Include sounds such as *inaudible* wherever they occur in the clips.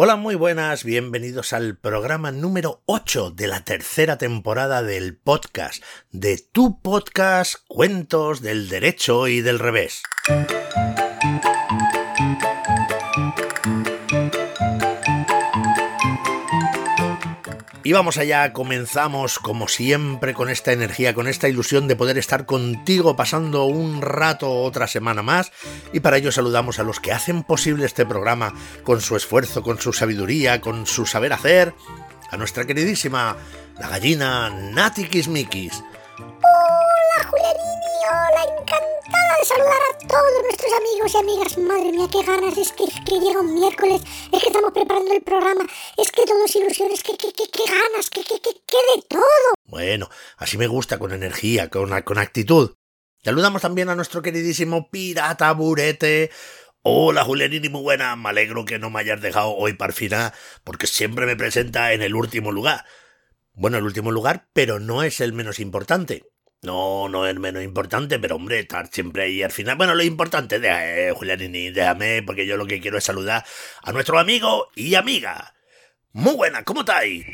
Hola, muy buenas, bienvenidos al programa número 8 de la tercera temporada del podcast, de tu podcast Cuentos del Derecho y del Revés. Y vamos allá, comenzamos como siempre con esta energía, con esta ilusión de poder estar contigo pasando un rato otra semana más. Y para ello saludamos a los que hacen posible este programa con su esfuerzo, con su sabiduría, con su saber hacer. A nuestra queridísima, la gallina Nati Kismikis. Encantada de saludar a todos nuestros amigos y amigas. Madre mía, qué ganas, es que, llega un miércoles, es que estamos preparando el programa, es que todo es ilusión, es que ganas, que, de todo. Bueno, así me gusta, con energía, con, actitud. Saludamos también a nuestro queridísimo Pirata Burete. Hola Julianini, muy buena. Me alegro que no me hayas dejado hoy para final, porque siempre me presenta en el último lugar. Bueno, el último lugar, pero no es el menos importante. No, no es menos importante, pero hombre, estar siempre ahí al final. Bueno, lo importante, de eh, Julianini, déjame, porque yo lo que quiero es saludar a nuestro amigo y amiga. Muy buena, ¿cómo estáis?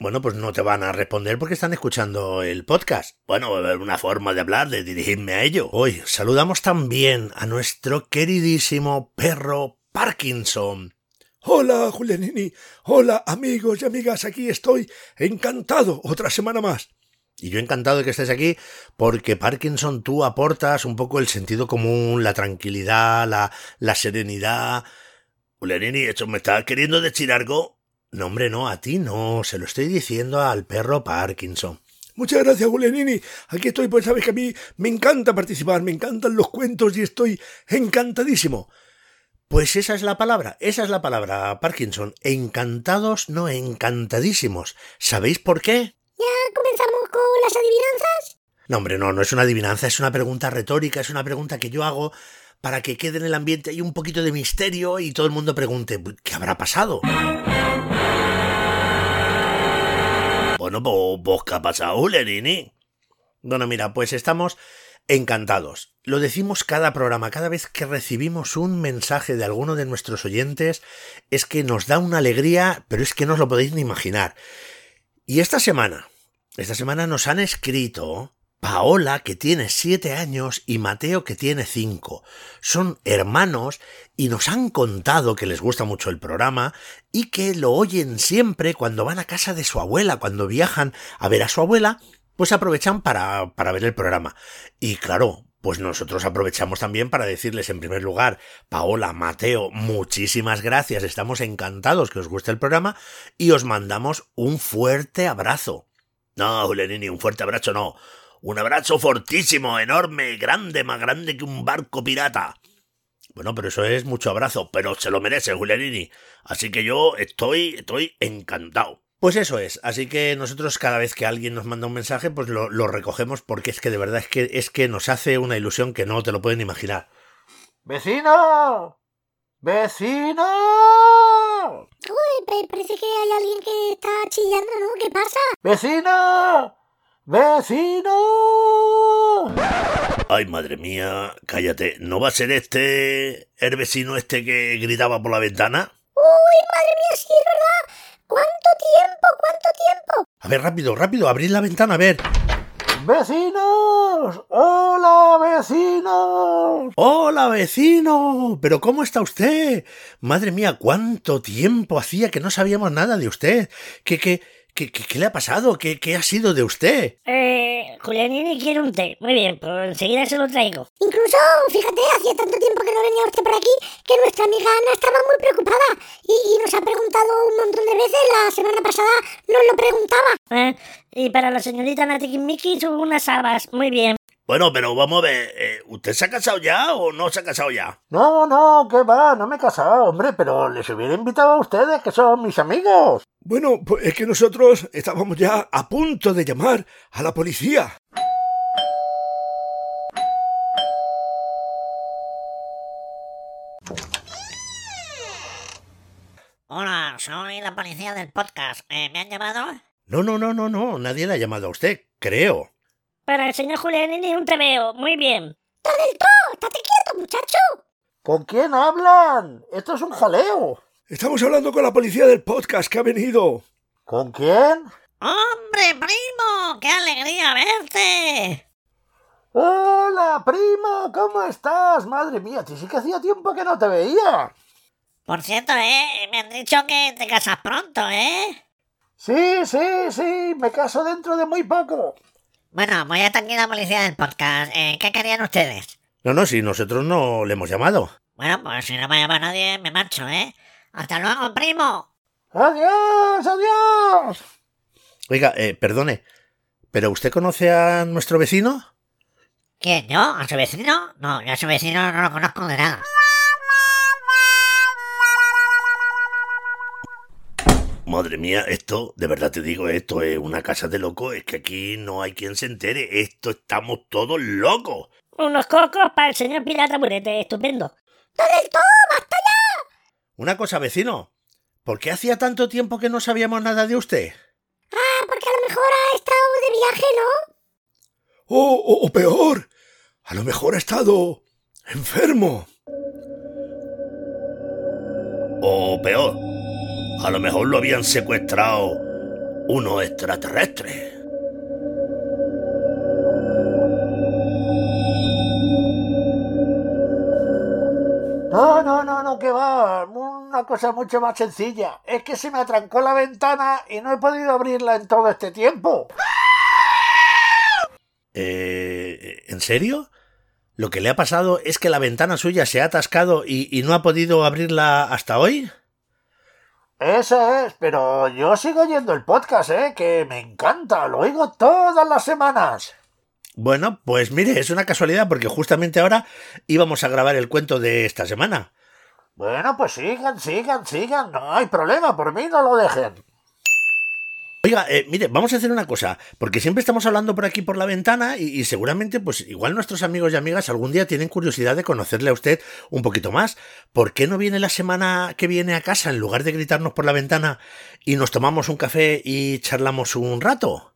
Bueno, pues no te van a responder porque están escuchando el podcast. Bueno, una forma de hablar, de dirigirme a ello. Hoy saludamos también a nuestro queridísimo perro Parkinson. Hola, Julianini. Hola, amigos y amigas. Aquí estoy. Encantado. Otra semana más. Y yo encantado de que estés aquí porque Parkinson tú aportas un poco el sentido común, la tranquilidad, la, la serenidad. Julianini, ¿esto me estás queriendo decir algo? No, hombre, no, a ti no. Se lo estoy diciendo al perro Parkinson. Muchas gracias, Julianini. Aquí estoy, pues sabes que a mí me encanta participar, me encantan los cuentos y estoy encantadísimo. Pues esa es la palabra, esa es la palabra, Parkinson. Encantados, no encantadísimos. ¿Sabéis por qué? ¿Ya comenzamos con las adivinanzas? No, hombre, no, no es una adivinanza, es una pregunta retórica, es una pregunta que yo hago para que quede en el ambiente ahí un poquito de misterio y todo el mundo pregunte, ¿qué habrá pasado? Bueno, pues, ¿qué ha pasado, Lerini? Bueno, mira, pues estamos encantados. Lo decimos cada programa, cada vez que recibimos un mensaje de alguno de nuestros oyentes, es que nos da una alegría, pero es que no os lo podéis ni imaginar. Y esta semana, esta semana nos han escrito Paola, que tiene siete años, y Mateo, que tiene cinco. Son hermanos y nos han contado que les gusta mucho el programa y que lo oyen siempre cuando van a casa de su abuela, cuando viajan a ver a su abuela pues aprovechan para, para ver el programa. Y claro, pues nosotros aprovechamos también para decirles en primer lugar, Paola, Mateo, muchísimas gracias, estamos encantados que os guste el programa y os mandamos un fuerte abrazo. No, Julianini, un fuerte abrazo no. Un abrazo fortísimo, enorme, grande, más grande que un barco pirata. Bueno, pero eso es mucho abrazo, pero se lo merece, Julianini. Así que yo estoy, estoy encantado. Pues eso es, así que nosotros cada vez que alguien nos manda un mensaje, pues lo, recogemos porque es que de verdad es que, es que nos hace una ilusión que no te lo pueden imaginar. ¡Vecino! ¡Vecino! Uy, parece que hay alguien que está chillando, ¿no? ¿Qué pasa? ¡Vecino! ¡Vecino! Ay, madre mía, cállate. ¿No va a ser este el vecino este que gritaba por la ventana? Uy, madre mía, sí, es verdad. ¿Cuánto tiempo? ¿Cuánto tiempo? A ver, rápido, rápido, abrid la ventana, a ver. ¡Vecinos! ¡Hola, vecinos! ¡Hola, vecino! ¿Pero cómo está usted? Madre mía, cuánto tiempo hacía que no sabíamos nada de usted. ¿Qué, qué, qué, qué, le ha pasado? ¿Qué, ¿Qué ha sido de usted? Eh, Julianini quiere un té. Muy bien, pues enseguida se lo traigo. Incluso, fíjate, hacía tanto tiempo que no venía usted por aquí que nuestra amiga Ana estaba muy preocupada y, nos ha preguntado un montón de veces. La semana pasada nos lo preguntaba. Eh, y para la señorita Nati Miki son unas habas. Muy bien. Bueno, pero vamos a ver, eh, ¿usted se ha casado ya o no se ha casado ya? No, no, que va, no me he casado, hombre, pero les hubiera invitado a ustedes, que son mis amigos. Bueno, pues es que nosotros estábamos ya a punto de llamar a la policía. Hola, soy la policía del podcast. Eh, ¿Me han llamado? No, no, no, no, no. Nadie le ha llamado a usted, creo. Para el señor Julianini un veo. Muy bien. ¡Está del todo! ¡Estate quieto, muchacho! ¿Con quién hablan? Esto es un jaleo. Estamos hablando con la policía del podcast que ha venido. ¿Con quién? ¡Hombre, primo! ¡Qué alegría verte! Hola, primo, ¿cómo estás? Madre mía, sí que hacía tiempo que no te veía. Por cierto, ¿eh? Me han dicho que te casas pronto, ¿eh? Sí, sí, sí, me caso dentro de muy poco. Bueno, voy hasta aquí la policía del podcast. Eh, ¿Qué querían ustedes? No, no, si nosotros no le hemos llamado. Bueno, pues si no me llama nadie, me marcho, ¿eh? ¡Hasta luego, primo! ¡Adiós, adiós! Oiga, eh, perdone, ¿pero usted conoce a nuestro vecino? ¿Quién, yo? ¿A su vecino? No, yo a su vecino no lo conozco de nada. Madre mía, esto, de verdad te digo, esto es una casa de locos, es que aquí no hay quien se entere, esto estamos todos locos. Unos cocos para el señor Pirata Burete, estupendo. ¡No del todo! ¡Basta ya! Una cosa, vecino, ¿por qué hacía tanto tiempo que no sabíamos nada de usted? Ah, porque a lo mejor ha estado de viaje, ¿no? O, o- o peor, a lo mejor ha estado enfermo. O peor, a lo mejor lo habían secuestrado unos extraterrestres. No, no, no, no, que va. Una cosa mucho más sencilla. Es que se me atrancó la ventana y no he podido abrirla en todo este tiempo. Eh, ¿En serio? ¿Lo que le ha pasado es que la ventana suya se ha atascado y, y no ha podido abrirla hasta hoy? Eso es, pero yo sigo oyendo el podcast, ¿eh? Que me encanta, lo oigo todas las semanas. Bueno, pues mire, es una casualidad porque justamente ahora íbamos a grabar el cuento de esta semana. Bueno, pues sigan, sigan, sigan, no hay problema, por mí no lo dejen. Oiga, eh, mire, vamos a hacer una cosa, porque siempre estamos hablando por aquí por la ventana y, y seguramente, pues igual nuestros amigos y amigas algún día tienen curiosidad de conocerle a usted un poquito más. ¿Por qué no viene la semana que viene a casa en lugar de gritarnos por la ventana y nos tomamos un café y charlamos un rato?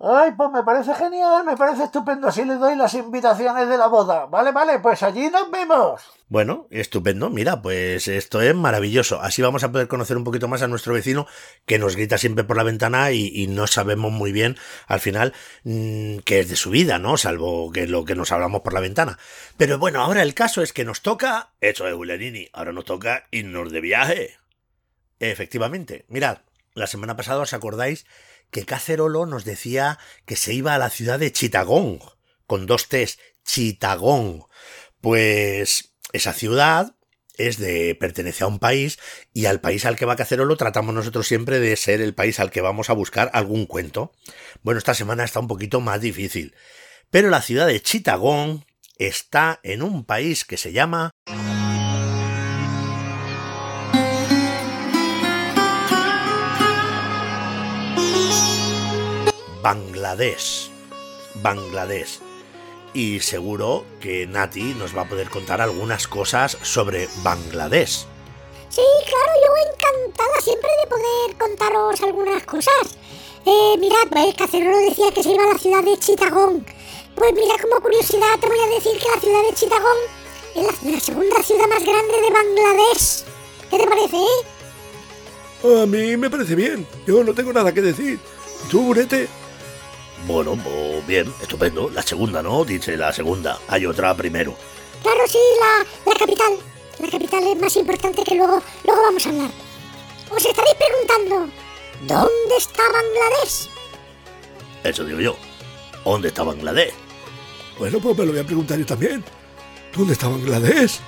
Ay, pues me parece genial, me parece estupendo. Así le doy las invitaciones de la boda. Vale, vale, pues allí nos vemos. Bueno, estupendo. Mira, pues esto es maravilloso. Así vamos a poder conocer un poquito más a nuestro vecino que nos grita siempre por la ventana y, no sabemos muy bien al final mm, qué es de su vida, ¿no? Salvo que lo que nos hablamos por la ventana. Pero bueno, ahora el caso es que nos toca... Eso es, Ulerini. Ahora nos toca irnos de viaje. Efectivamente. Mirad, la semana pasada os acordáis que Cacerolo nos decía que se iba a la ciudad de Chittagong, con dos T's, Chittagong. Pues esa ciudad es de pertenece a un país y al país al que va Cacerolo tratamos nosotros siempre de ser el país al que vamos a buscar algún cuento. Bueno, esta semana está un poquito más difícil, pero la ciudad de Chittagong está en un país que se llama Bangladesh. Bangladesh. Y seguro que Nati nos va a poder contar algunas cosas sobre Bangladesh. Sí, claro, yo encantada siempre de poder contaros algunas cosas. Eh, mirad, pues Cacerolo decía que se iba a la ciudad de Chittagong. Pues mira, como curiosidad te voy a decir que la ciudad de Chittagong es la, la segunda ciudad más grande de Bangladesh. ¿Qué te parece, eh? A mí me parece bien. Yo no tengo nada que decir. ¿Y tú, Burete? Bueno, pues bien, estupendo. La segunda, ¿no? Dice la segunda. Hay otra primero. Claro, sí, la, la capital. La capital es más importante que luego, luego vamos a hablar. Os estaréis preguntando, ¿dónde está Bangladesh? Eso digo yo. ¿Dónde está Bangladesh? Bueno, pues me lo voy a preguntar yo también. ¿Dónde está Bangladesh?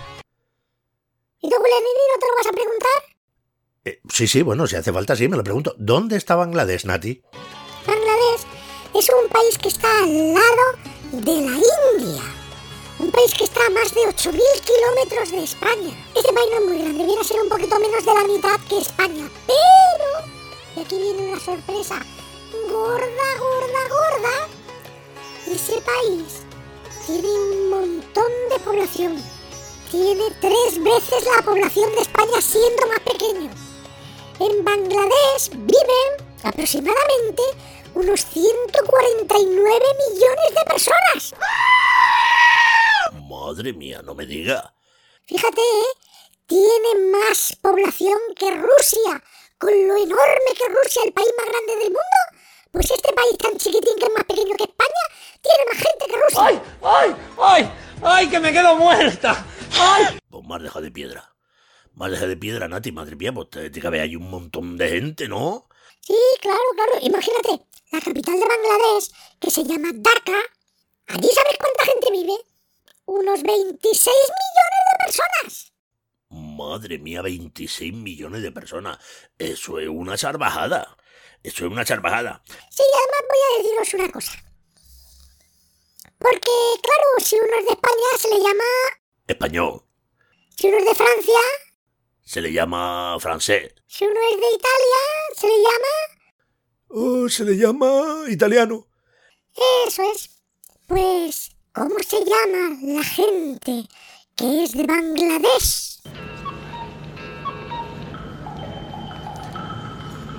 ¿Y tú, Gulenini, no te lo vas a preguntar? Eh, sí, sí, bueno, si hace falta, sí, me lo pregunto. ¿Dónde está Bangladesh, Nati? Es un país que está al lado de la India. Un país que está a más de 8.000 kilómetros de España. Este país no es muy grande, viene a ser un poquito menos de la mitad que España. Pero, y aquí viene una sorpresa, gorda, gorda, gorda, ese país tiene un montón de población. Tiene tres veces la población de España siendo más pequeño. En Bangladesh viven aproximadamente unos 149 millones de personas. Madre mía, no me diga. Fíjate, ¿eh? Tiene más población que Rusia. Con lo enorme que Rusia, el país más grande del mundo. Pues este país tan chiquitín que es más pequeño que España, tiene más gente que Rusia. ¡Ay! ¡Ay! ¡Ay! ¡Ay! ¡Que me quedo muerta! ¡Ay! Pues más deja de piedra. Más deja de piedra, Nati, madre mía, pues te, te cabe ahí un montón de gente, ¿no? Sí, claro, claro. Imagínate, la capital de Bangladesh, que se llama Dhaka. ¿Allí sabes cuánta gente vive? Unos 26 millones de personas. Madre mía, 26 millones de personas. Eso es una salvajada. Eso es una salvajada. Sí, además voy a deciros una cosa. Porque, claro, si uno es de España se le llama... Español. Si uno es de Francia, Se le llama francés. si uno es de Italia, se le llama... Oh, se le llama italiano. Eso es. Pues, ¿cómo se llama la gente que es de Bangladesh?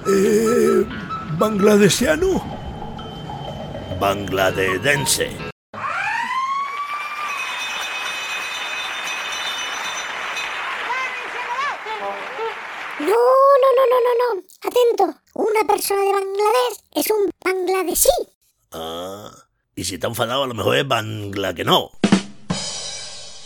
Eh, bangladesiano. Bangladedense. No, no, no, no, no, no. Atento. Una persona de Bangladesh es un bangladesí. Ah, y si está enfadado, a lo mejor es Bangla que no.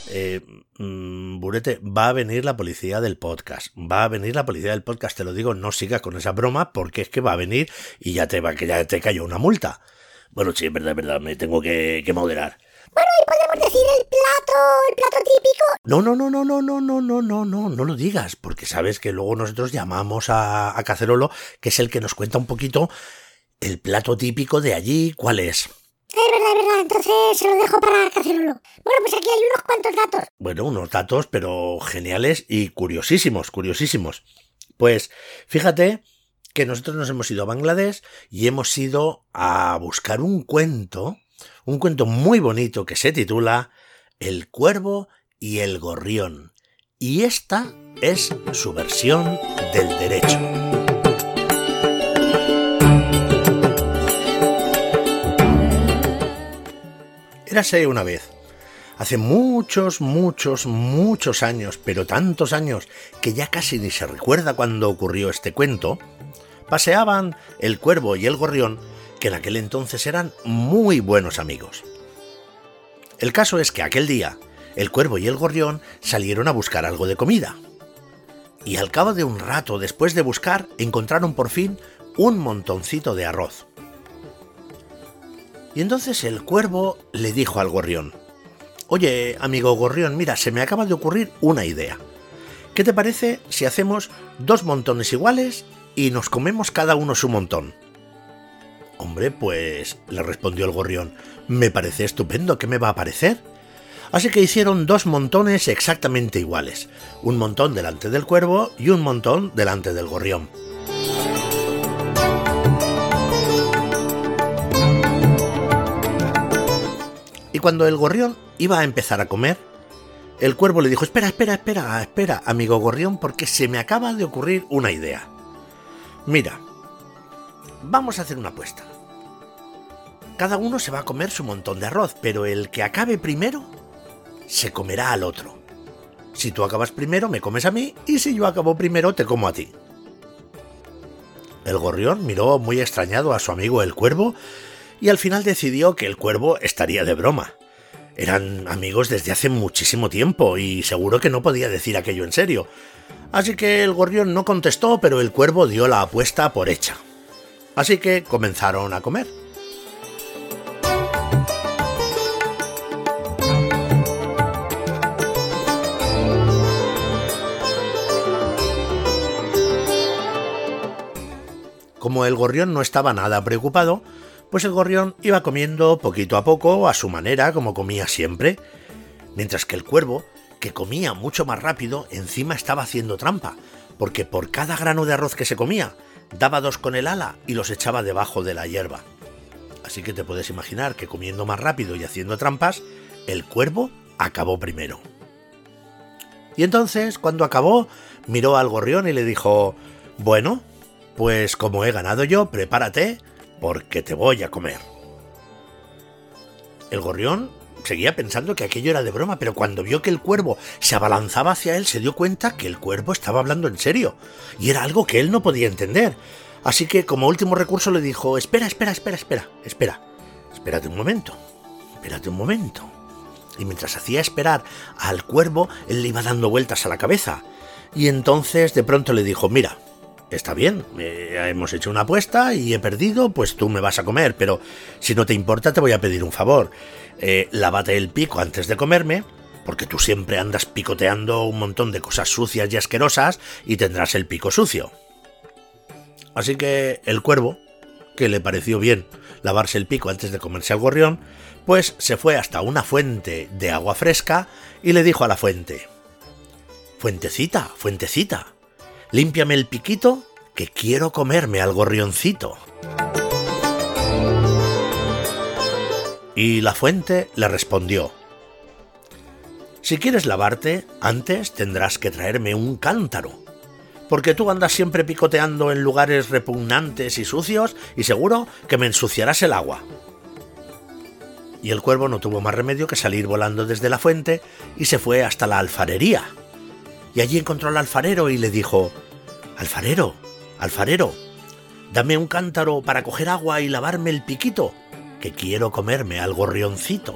Eh, mm, Burete, va a venir la policía del podcast. Va a venir la policía del podcast, te lo digo, no sigas con esa broma porque es que va a venir y ya te va que ya te cayó una multa. Bueno, sí, es verdad, es verdad, me tengo que, que moderar. Bueno, y podemos decir el plato, el plato típico. No, no, no, no, no, no, no, no, no, no, no lo digas, porque sabes que luego nosotros llamamos a, a Cacerolo, que es el que nos cuenta un poquito el plato típico de allí, ¿cuál es? Es verdad, es verdad. Entonces se lo dejo para Cacerolo. Bueno, pues aquí hay unos cuantos datos. Bueno, unos datos, pero geniales y curiosísimos, curiosísimos. Pues fíjate que nosotros nos hemos ido a Bangladesh y hemos ido a buscar un cuento, un cuento muy bonito que se titula El cuervo y el gorrión. Y esta es su versión del derecho. Érase una vez, hace muchos, muchos, muchos años, pero tantos años que ya casi ni se recuerda cuando ocurrió este cuento, paseaban el cuervo y el gorrión, que en aquel entonces eran muy buenos amigos. El caso es que aquel día, el cuervo y el gorrión salieron a buscar algo de comida. Y al cabo de un rato después de buscar, encontraron por fin un montoncito de arroz. Y entonces el cuervo le dijo al gorrión, Oye, amigo gorrión, mira, se me acaba de ocurrir una idea. ¿Qué te parece si hacemos dos montones iguales y nos comemos cada uno su montón? Hombre, pues, le respondió el gorrión, me parece estupendo, ¿qué me va a parecer? Así que hicieron dos montones exactamente iguales, un montón delante del cuervo y un montón delante del gorrión. Y cuando el gorrión iba a empezar a comer, el cuervo le dijo, espera, espera, espera, espera, amigo gorrión, porque se me acaba de ocurrir una idea. Mira, vamos a hacer una apuesta. Cada uno se va a comer su montón de arroz, pero el que acabe primero se comerá al otro. Si tú acabas primero, me comes a mí, y si yo acabo primero, te como a ti. El gorrión miró muy extrañado a su amigo el cuervo y al final decidió que el cuervo estaría de broma. Eran amigos desde hace muchísimo tiempo y seguro que no podía decir aquello en serio. Así que el gorrión no contestó, pero el cuervo dio la apuesta por hecha. Así que comenzaron a comer. Como el gorrión no estaba nada preocupado, pues el gorrión iba comiendo poquito a poco, a su manera, como comía siempre, mientras que el cuervo, que comía mucho más rápido, encima estaba haciendo trampa, porque por cada grano de arroz que se comía, daba dos con el ala y los echaba debajo de la hierba. Así que te puedes imaginar que comiendo más rápido y haciendo trampas, el cuervo acabó primero. Y entonces, cuando acabó, miró al gorrión y le dijo, bueno, pues como he ganado yo, prepárate, porque te voy a comer. El gorrión seguía pensando que aquello era de broma, pero cuando vio que el cuervo se abalanzaba hacia él, se dio cuenta que el cuervo estaba hablando en serio, y era algo que él no podía entender. Así que como último recurso le dijo, espera, espera, espera, espera, espera, espérate un momento, espérate un momento. Y mientras hacía esperar al cuervo, él le iba dando vueltas a la cabeza. Y entonces de pronto le dijo, mira, está bien, eh, hemos hecho una apuesta y he perdido, pues tú me vas a comer, pero si no te importa te voy a pedir un favor. Eh, lávate el pico antes de comerme, porque tú siempre andas picoteando un montón de cosas sucias y asquerosas y tendrás el pico sucio. Así que el cuervo, que le pareció bien lavarse el pico antes de comerse al gorrión, pues se fue hasta una fuente de agua fresca y le dijo a la fuente, Fuentecita, fuentecita, límpiame el piquito que quiero comerme al gorrioncito. Y la fuente le respondió, Si quieres lavarte, antes tendrás que traerme un cántaro, porque tú andas siempre picoteando en lugares repugnantes y sucios y seguro que me ensuciarás el agua. Y el cuervo no tuvo más remedio que salir volando desde la fuente y se fue hasta la alfarería. Y allí encontró al alfarero y le dijo, Alfarero, alfarero, dame un cántaro para coger agua y lavarme el piquito, que quiero comerme al gorrioncito.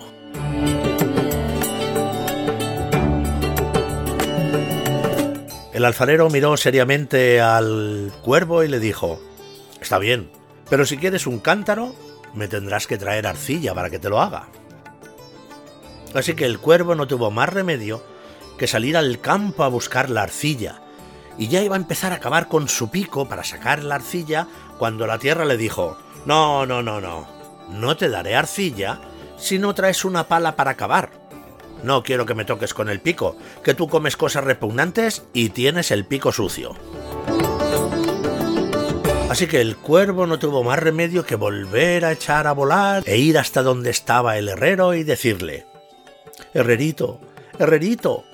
El alfarero miró seriamente al cuervo y le dijo, Está bien, pero si quieres un cántaro, me tendrás que traer arcilla para que te lo haga. Así que el cuervo no tuvo más remedio que salir al campo a buscar la arcilla, y ya iba a empezar a cavar con su pico para sacar la arcilla cuando la tierra le dijo, No, no, no, no, no te daré arcilla si no traes una pala para cavar. No quiero que me toques con el pico, que tú comes cosas repugnantes y tienes el pico sucio. Así que el cuervo no tuvo más remedio que volver a echar a volar e ir hasta donde estaba el herrero y decirle, Herrerito, herrerito,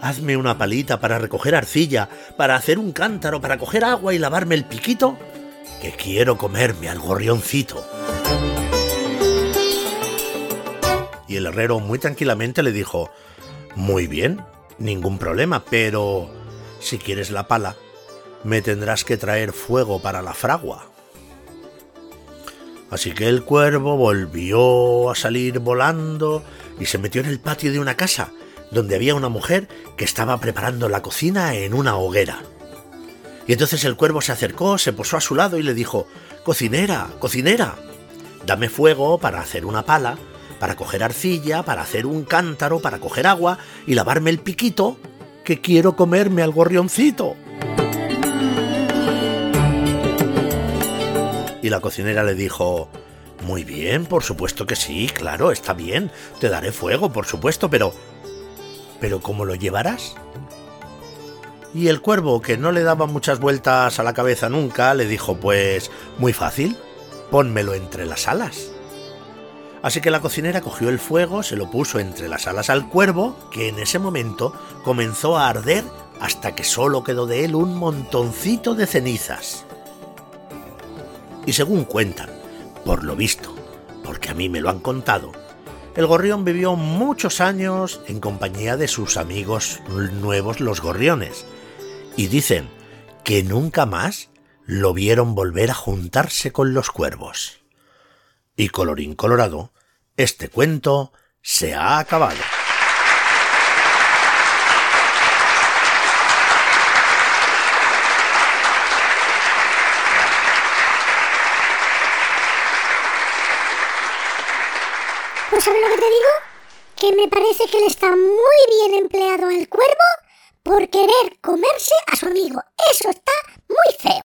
hazme una palita para recoger arcilla, para hacer un cántaro, para coger agua y lavarme el piquito, que quiero comerme al gorrioncito. Y el herrero muy tranquilamente le dijo, Muy bien, ningún problema, pero si quieres la pala, me tendrás que traer fuego para la fragua. Así que el cuervo volvió a salir volando y se metió en el patio de una casa, donde había una mujer que estaba preparando la cocina en una hoguera. Y entonces el cuervo se acercó, se posó a su lado y le dijo, Cocinera, cocinera, dame fuego para hacer una pala, para coger arcilla, para hacer un cántaro, para coger agua y lavarme el piquito, que quiero comerme al gorrioncito. Y la cocinera le dijo, Muy bien, por supuesto que sí, claro, está bien, te daré fuego, por supuesto, pero... ¿Pero cómo lo llevarás? Y el cuervo, que no le daba muchas vueltas a la cabeza nunca, le dijo, Pues muy fácil, pónmelo entre las alas. Así que la cocinera cogió el fuego, se lo puso entre las alas al cuervo, que en ese momento comenzó a arder hasta que solo quedó de él un montoncito de cenizas. Y según cuentan, por lo visto, porque a mí me lo han contado, el gorrión vivió muchos años en compañía de sus amigos nuevos los gorriones, y dicen que nunca más lo vieron volver a juntarse con los cuervos. Y colorín colorado, este cuento se ha acabado. Pues ¿sabes lo que te digo? Que me parece que le está muy bien empleado al cuervo por querer comerse a su amigo. Eso está muy feo.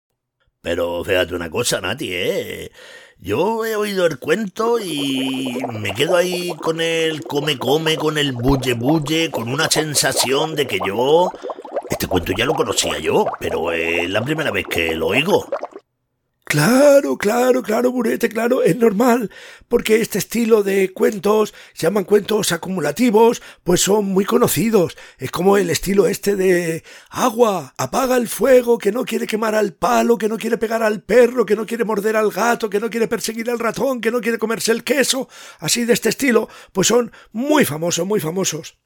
Pero fíjate una cosa, Nati, ¿eh? Yo he oído el cuento y me quedo ahí con el come come, con el bulle bulle, con una sensación de que yo... Este cuento ya lo conocía yo, pero es la primera vez que lo oigo. Claro, claro, claro, Burete, claro, es normal, porque este estilo de cuentos, se llaman cuentos acumulativos, pues son muy conocidos. Es como el estilo este de agua, apaga el fuego, que no quiere quemar al palo, que no quiere pegar al perro, que no quiere morder al gato, que no quiere perseguir al ratón, que no quiere comerse el queso, así de este estilo, pues son muy famosos, muy famosos.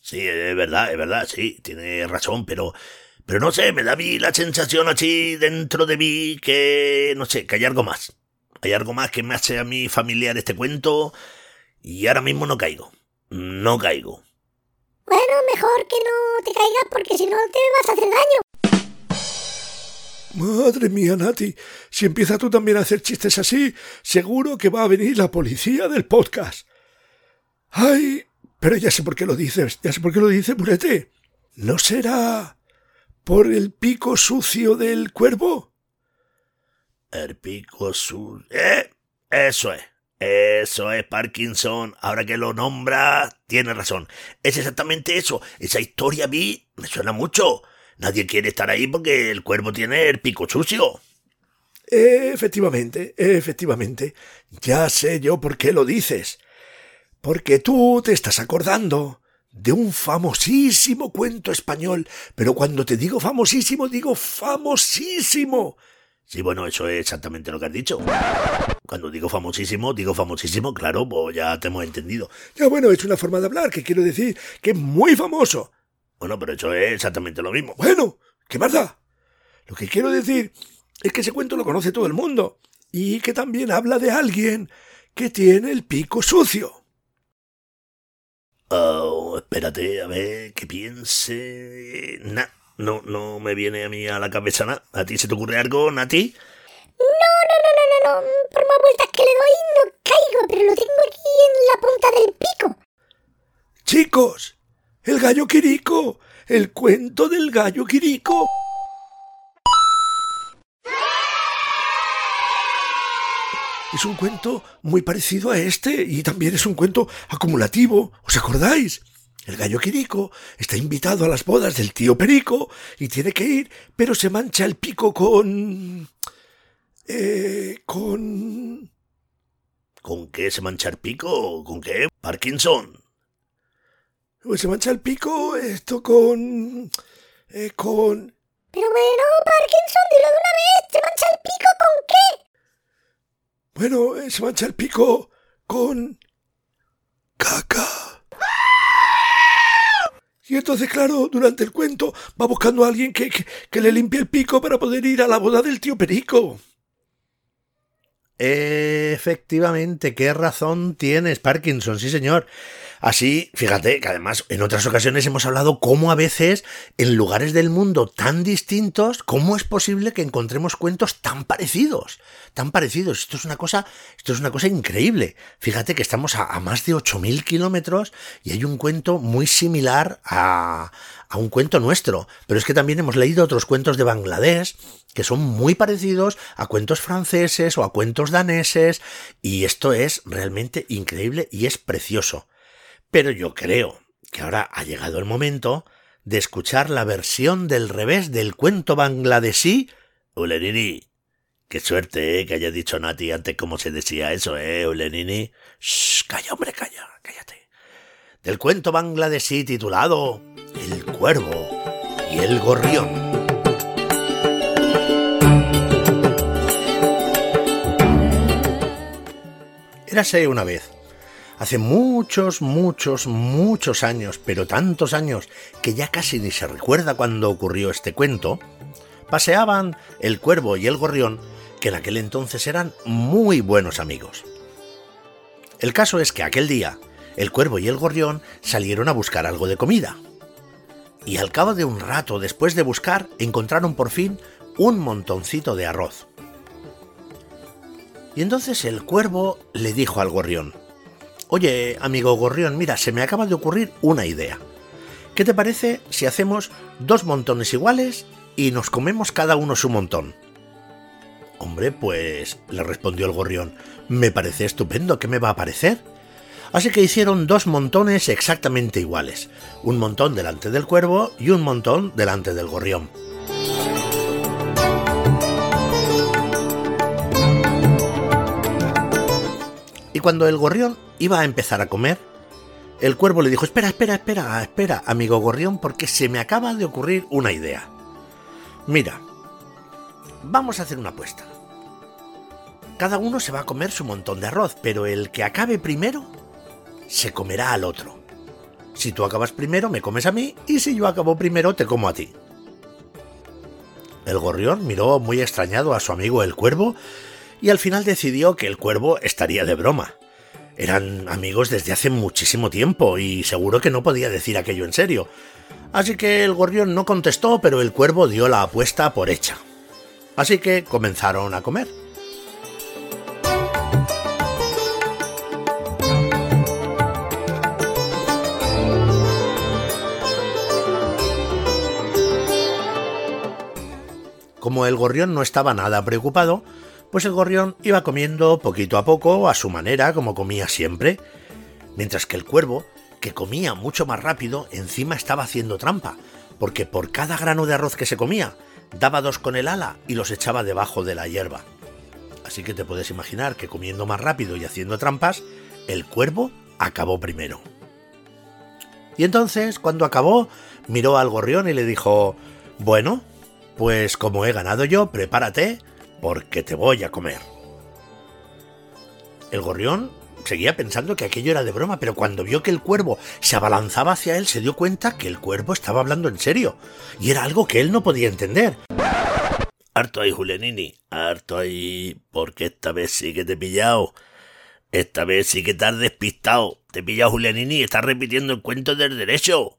Sí, es verdad, es verdad, sí, tiene razón, pero pero no sé, me da a mí la sensación así dentro de mí que, no sé, que hay algo más. Hay algo más que me hace a mí familiar este cuento y ahora mismo no caigo. No caigo. Bueno, mejor que no te caigas porque si no te vas a hacer daño. Madre mía, Nati, si empieza tú también a hacer chistes así, seguro que va a venir la policía del podcast. Ay, pero ya sé por qué lo dices, ya sé por qué lo dices, Burete. ¿No será por el pico sucio del cuervo? El pico sucio. ¡Eh! Eso es. Eso es Parkinson. Ahora que lo nombra, tiene razón. Es exactamente eso. Esa historia a mí me suena mucho. Nadie quiere estar ahí porque el cuervo tiene el pico sucio. Efectivamente, efectivamente. Ya sé yo por qué lo dices. Porque tú te estás acordando de un famosísimo cuento español, pero cuando te digo famosísimo, digo famosísimo. Sí, bueno, eso es exactamente lo que has dicho. Cuando digo famosísimo, digo famosísimo, claro, pues ya te hemos entendido. Ya bueno, es una forma de hablar, que quiero decir que es muy famoso. Bueno, pero eso es exactamente lo mismo. Bueno, ¿qué más da? Lo que quiero decir es que ese cuento lo conoce todo el mundo y que también habla de alguien que tiene el pico sucio. Oh, espérate, a ver, que piense. Nah, no, no me viene a mí a la cabeza nada. ¿A ti se te ocurre algo, Nati? No, no, no, no, no, no. Por más vueltas que le doy no caigo, pero lo tengo aquí en la punta del pico. Chicos, el gallo Quirico, el cuento del gallo Quirico. Es un cuento muy parecido a este y también es un cuento acumulativo. ¿Os acordáis? El gallo Quirico está invitado a las bodas del tío Perico y tiene que ir, pero se mancha el pico con... Eh, con... ¿Con qué se mancha el pico? ¿Con qué? Parkinson. Pues se mancha el pico esto con... Eh, con... Pero bueno, Parkinson, dilo de una vez. ¿Se mancha el pico con qué? Bueno, eh, se mancha el pico con... caca. Y entonces, claro, durante el cuento va buscando a alguien que, que, que le limpie el pico para poder ir a la boda del tío Perico. Efectivamente, qué razón tienes, Parkinson, sí señor. Así, fíjate que además en otras ocasiones hemos hablado cómo a veces en lugares del mundo tan distintos, cómo es posible que encontremos cuentos tan parecidos, tan parecidos. Esto es una cosa, esto es una cosa increíble. Fíjate que estamos a, más de 8.000 kilómetros y hay un cuento muy similar a, a un cuento nuestro. Pero es que también hemos leído otros cuentos de Bangladesh que son muy parecidos a cuentos franceses o a cuentos daneses y esto es realmente increíble y es precioso. Pero yo creo que ahora ha llegado el momento de escuchar la versión del revés del cuento bangladesí. Ulenini. Qué suerte, ¿eh? Que haya dicho Nati antes cómo se decía eso, ¿eh, Ulenini? Shh, calla, hombre, calla, cállate. Del cuento bangladesí titulado El cuervo y el gorrión. Érase una vez Hace muchos, muchos, muchos años, pero tantos años que ya casi ni se recuerda cuando ocurrió este cuento, paseaban el cuervo y el gorrión, que en aquel entonces eran muy buenos amigos. El caso es que aquel día, el cuervo y el gorrión salieron a buscar algo de comida. Y al cabo de un rato después de buscar, encontraron por fin un montoncito de arroz. Y entonces el cuervo le dijo al gorrión, Oye, amigo gorrión, mira, se me acaba de ocurrir una idea. ¿Qué te parece si hacemos dos montones iguales y nos comemos cada uno su montón? Hombre, pues, le respondió el gorrión, me parece estupendo, ¿qué me va a parecer? Así que hicieron dos montones exactamente iguales, un montón delante del cuervo y un montón delante del gorrión. Cuando el gorrión iba a empezar a comer, el cuervo le dijo, espera, espera, espera, espera, amigo gorrión, porque se me acaba de ocurrir una idea. Mira, vamos a hacer una apuesta. Cada uno se va a comer su montón de arroz, pero el que acabe primero se comerá al otro. Si tú acabas primero, me comes a mí, y si yo acabo primero, te como a ti. El gorrión miró muy extrañado a su amigo el cuervo y al final decidió que el cuervo estaría de broma. Eran amigos desde hace muchísimo tiempo y seguro que no podía decir aquello en serio. Así que el gorrión no contestó, pero el cuervo dio la apuesta por hecha. Así que comenzaron a comer. Como el gorrión no estaba nada preocupado, pues el gorrión iba comiendo poquito a poco, a su manera, como comía siempre, mientras que el cuervo, que comía mucho más rápido, encima estaba haciendo trampa, porque por cada grano de arroz que se comía, daba dos con el ala y los echaba debajo de la hierba. Así que te puedes imaginar que comiendo más rápido y haciendo trampas, el cuervo acabó primero. Y entonces, cuando acabó, miró al gorrión y le dijo, bueno, pues como he ganado yo, prepárate, porque te voy a comer. El gorrión seguía pensando que aquello era de broma, pero cuando vio que el cuervo se abalanzaba hacia él, se dio cuenta que el cuervo estaba hablando en serio, y era algo que él no podía entender. Harto ahí, Julianini, harto ahí, porque esta vez sí que te he pillado. Esta vez sí que te has despistado. Te he pillado, Julianini, y estás repitiendo el cuento del derecho.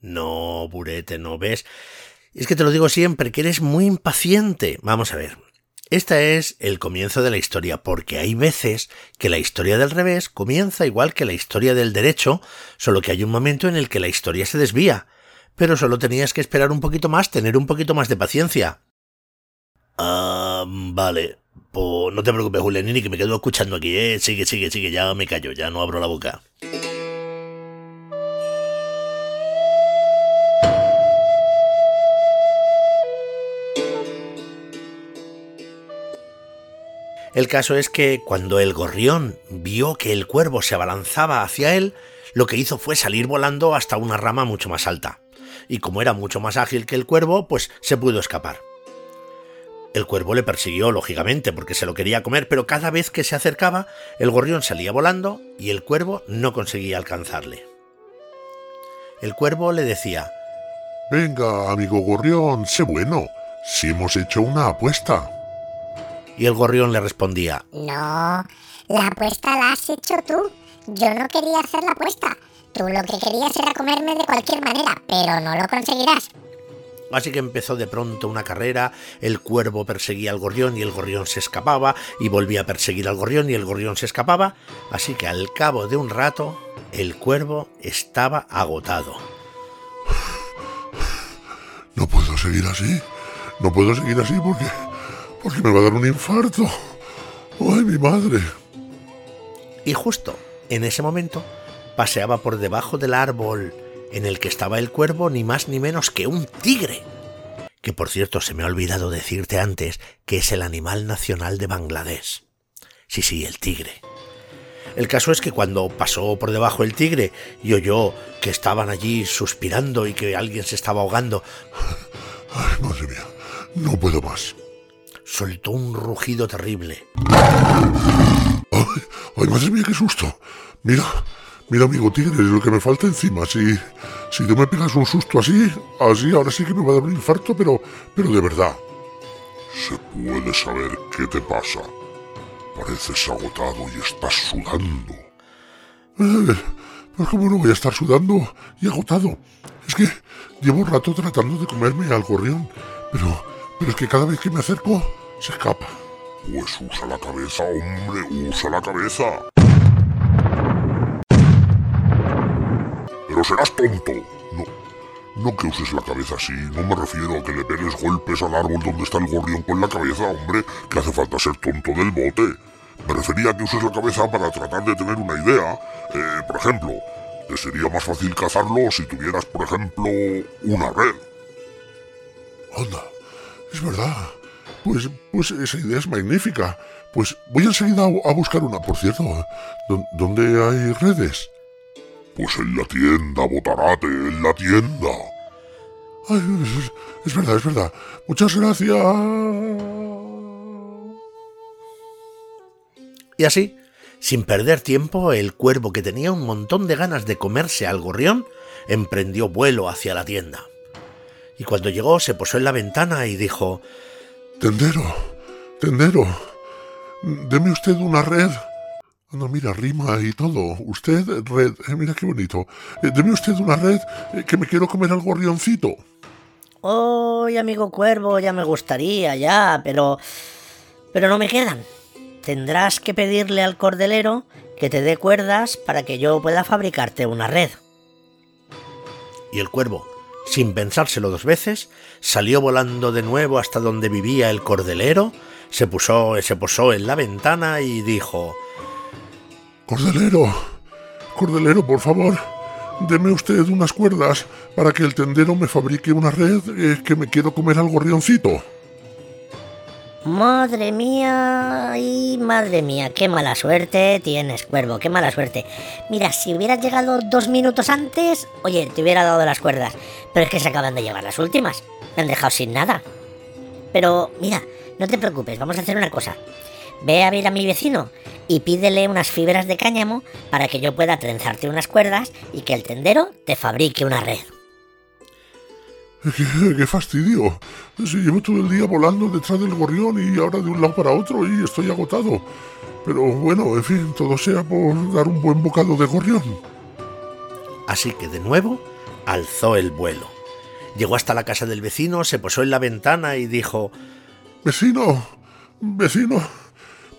No, Burete, no ves. Es que te lo digo siempre, que eres muy impaciente. Vamos a ver. Este es el comienzo de la historia, porque hay veces que la historia del revés comienza igual que la historia del derecho, solo que hay un momento en el que la historia se desvía. Pero solo tenías que esperar un poquito más, tener un poquito más de paciencia. Ah, vale. Pues no te preocupes, Julianini, que me quedo escuchando aquí, ¿eh? Sigue, sigue, sigue, ya me callo, ya no abro la boca. El caso es que cuando el gorrión vio que el cuervo se abalanzaba hacia él, lo que hizo fue salir volando hasta una rama mucho más alta. Y como era mucho más ágil que el cuervo, pues se pudo escapar. El cuervo le persiguió, lógicamente, porque se lo quería comer, pero cada vez que se acercaba, el gorrión salía volando y el cuervo no conseguía alcanzarle. El cuervo le decía, Venga, amigo gorrión, sé bueno, si hemos hecho una apuesta. Y el gorrión le respondía, No, la apuesta la has hecho tú. Yo no quería hacer la apuesta. Tú lo que querías era comerme de cualquier manera, pero no lo conseguirás. Así que empezó de pronto una carrera, el cuervo perseguía al gorrión y el gorrión se escapaba, y volvía a perseguir al gorrión y el gorrión se escapaba, así que al cabo de un rato el cuervo estaba agotado. No puedo seguir así. No puedo seguir así porque porque me va a dar un infarto. ¡Ay, mi madre! Y justo en ese momento paseaba por debajo del árbol en el que estaba el cuervo ni más ni menos que un tigre. Que por cierto se me ha olvidado decirte antes que es el animal nacional de Bangladesh. Sí, sí, el tigre. El caso es que cuando pasó por debajo el tigre y oyó que estaban allí suspirando y que alguien se estaba ahogando. Ay, madre mía, no puedo más soltó un rugido terrible. ¡Ay, ay madre mía, qué susto! Mira, mira, amigo tigre, es lo que me falta encima. Si, si tú me pegas un susto así, así, ahora sí que me va a dar un infarto, pero, pero de verdad. ¿Se puede saber qué te pasa? Pareces agotado y estás sudando. Eh, pues cómo no voy a estar sudando y agotado. Es que llevo un rato tratando de comerme al gorrión, pero, pero es que cada vez que me acerco se escapa. Pues usa la cabeza, hombre, usa la cabeza. Pero serás tonto. No, no que uses la cabeza así. No me refiero a que le pegues golpes al árbol donde está el gorrión con la cabeza, hombre, que hace falta ser tonto del bote. Me refería a que uses la cabeza para tratar de tener una idea. Eh, por ejemplo, te sería más fácil cazarlo si tuvieras, por ejemplo, una red. Anda, es verdad. Pues, pues esa idea es magnífica. Pues voy enseguida a, a buscar una, por cierto. ¿dó- ¿Dónde hay redes? Pues en la tienda, Botarate, en la tienda. Ay, es, es verdad, es verdad. Muchas gracias. Y así, sin perder tiempo, el cuervo, que tenía un montón de ganas de comerse al gorrión, emprendió vuelo hacia la tienda. Y cuando llegó se posó en la ventana y dijo Tendero, tendero, deme usted una red. No, mira, rima y todo. Usted, red, eh, mira qué bonito. Eh, deme usted una red eh, que me quiero comer al gorrioncito. Oy, amigo cuervo, ya me gustaría, ya, pero. Pero no me quedan. Tendrás que pedirle al cordelero que te dé cuerdas para que yo pueda fabricarte una red. Y el cuervo, sin pensárselo dos veces, salió volando de nuevo hasta donde vivía el cordelero, se, puso, se posó en la ventana y dijo Cordelero, cordelero, por favor, deme usted unas cuerdas para que el tendero me fabrique una red eh, que me quiero comer al gorrioncito. Madre mía, y madre mía, qué mala suerte tienes, cuervo, qué mala suerte. Mira, si hubieras llegado dos minutos antes, oye, te hubiera dado las cuerdas. Pero es que se acaban de llevar las últimas. Me han dejado sin nada. Pero mira, no te preocupes, vamos a hacer una cosa. Ve a ver a mi vecino y pídele unas fibras de cáñamo para que yo pueda trenzarte unas cuerdas y que el tendero te fabrique una red. ¡Qué, *laughs* qué fastidio! Si llevo todo el día volando detrás del gorrión y ahora de un lado para otro y estoy agotado. Pero bueno, en fin, todo sea por dar un buen bocado de gorrión. Así que de nuevo alzó el vuelo. Llegó hasta la casa del vecino, se posó en la ventana y dijo Vecino, vecino,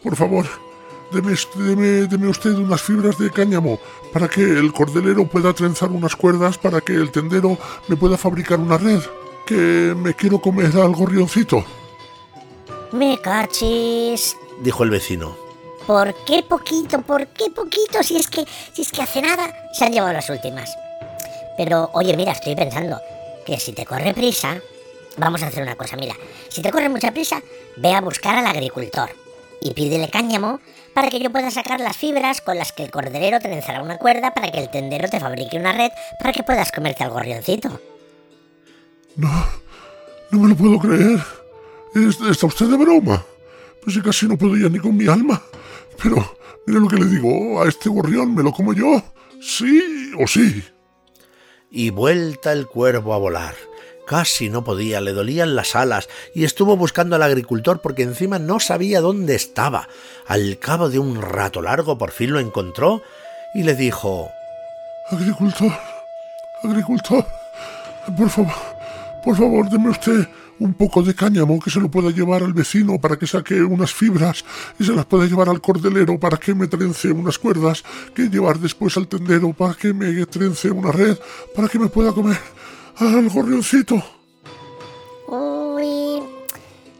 por favor, deme, deme- deme usted unas fibras de cáñamo para que el cordelero pueda trenzar unas cuerdas para que el tendero me pueda fabricar una red. Que me quiero comer al gorrioncito. Me cachis. dijo el vecino. ¿Por qué poquito? ¿Por qué poquito? Si es que, si es que hace nada se han llevado las últimas. Pero, oye, mira, estoy pensando que si te corre prisa, vamos a hacer una cosa, mira, si te corre mucha prisa, ve a buscar al agricultor y pídele cáñamo para que yo pueda sacar las fibras con las que el corderero trenzará una cuerda para que el tendero te fabrique una red para que puedas comerte al gorrioncito. No, no me lo puedo creer. Es- ¿Está usted de broma? Pues si casi no puedo ya ni con mi alma. Pero, mire lo que le digo, a este gorrión me lo como yo. Sí o sí. Y vuelta el cuervo a volar. Casi no podía, le dolían las alas y estuvo buscando al agricultor porque encima no sabía dónde estaba. Al cabo de un rato largo por fin lo encontró y le dijo Agricultor, agricultor, por favor, por favor, deme usted un poco de cáñamo que se lo pueda llevar al vecino para que saque unas fibras y se las pueda llevar al cordelero para que me trence unas cuerdas, que llevar después al tendero para que me trence una red, para que me pueda comer al gorrioncito. Uy,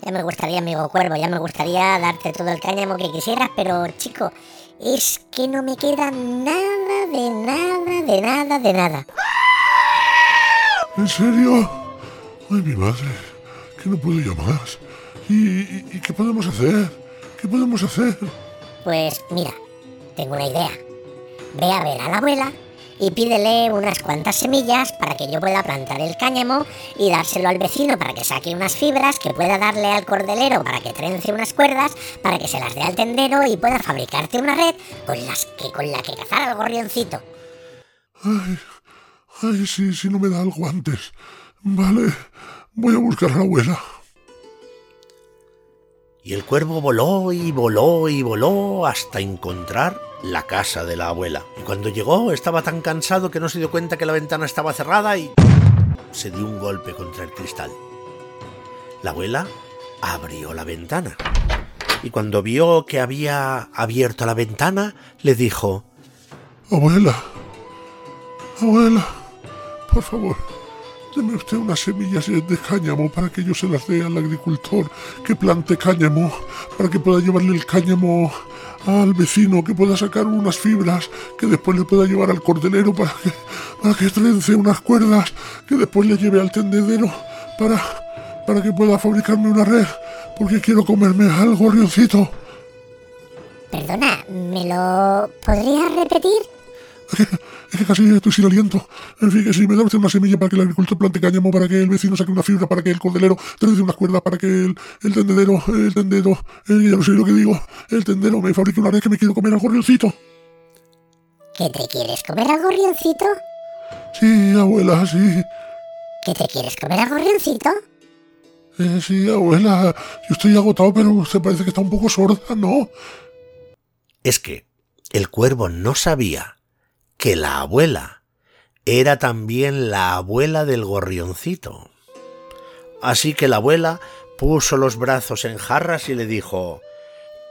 ya me gustaría, amigo cuervo, ya me gustaría darte todo el cáñamo que quisieras, pero chico, es que no me queda nada, de nada, de nada, de nada. ¿En serio? Ay, mi madre, que no puedo ya más. ¿Y, y- y qué podemos hacer? ¿Qué podemos hacer? Pues mira, tengo una idea. Ve a ver a la abuela y pídele unas cuantas semillas para que yo pueda plantar el cáñamo y dárselo al vecino para que saque unas fibras que pueda darle al cordelero para que trence unas cuerdas para que se las dé al tendero y pueda fabricarte una red con las que con la que cazar al gorrioncito. Ay, ay, sí, sí, no me da algo antes. Vale, voy a buscar a la abuela. Y el cuervo voló y voló y voló hasta encontrar la casa de la abuela. Y cuando llegó estaba tan cansado que no se dio cuenta que la ventana estaba cerrada y se dio un golpe contra el cristal. La abuela abrió la ventana. Y cuando vio que había abierto la ventana, le dijo, Abuela, abuela, por favor, deme usted unas semillas de cáñamo para que yo se las dé al agricultor que plante cáñamo, para que pueda llevarle el cáñamo al vecino, que pueda sacar unas fibras, que después le pueda llevar al cordelero para que, para que trence unas cuerdas, que después le lleve al tendedero para, para que pueda fabricarme una red, porque quiero comerme al gorrioncito. Perdona, ¿me lo podrías repetir? Es que casi estoy sin aliento. En fin, que si me da usted una semilla para que el agricultor plante cáñamo, para que el vecino saque una fibra, para que el cordelero trece unas cuerdas, para que el, el tendedero, el tendero, el, ya no sé lo que digo, el tendero me fabrique una red que me quiero comer al gorrioncito. ¿Que te quieres comer al gorrioncito? Sí, abuela, sí. ¿Que te quieres comer al gorrioncito? Eh, sí, abuela. Yo estoy agotado, pero usted parece que está un poco sorda, ¿no? Es que el cuervo no sabía que la abuela era también la abuela del gorrioncito. Así que la abuela puso los brazos en jarras y le dijo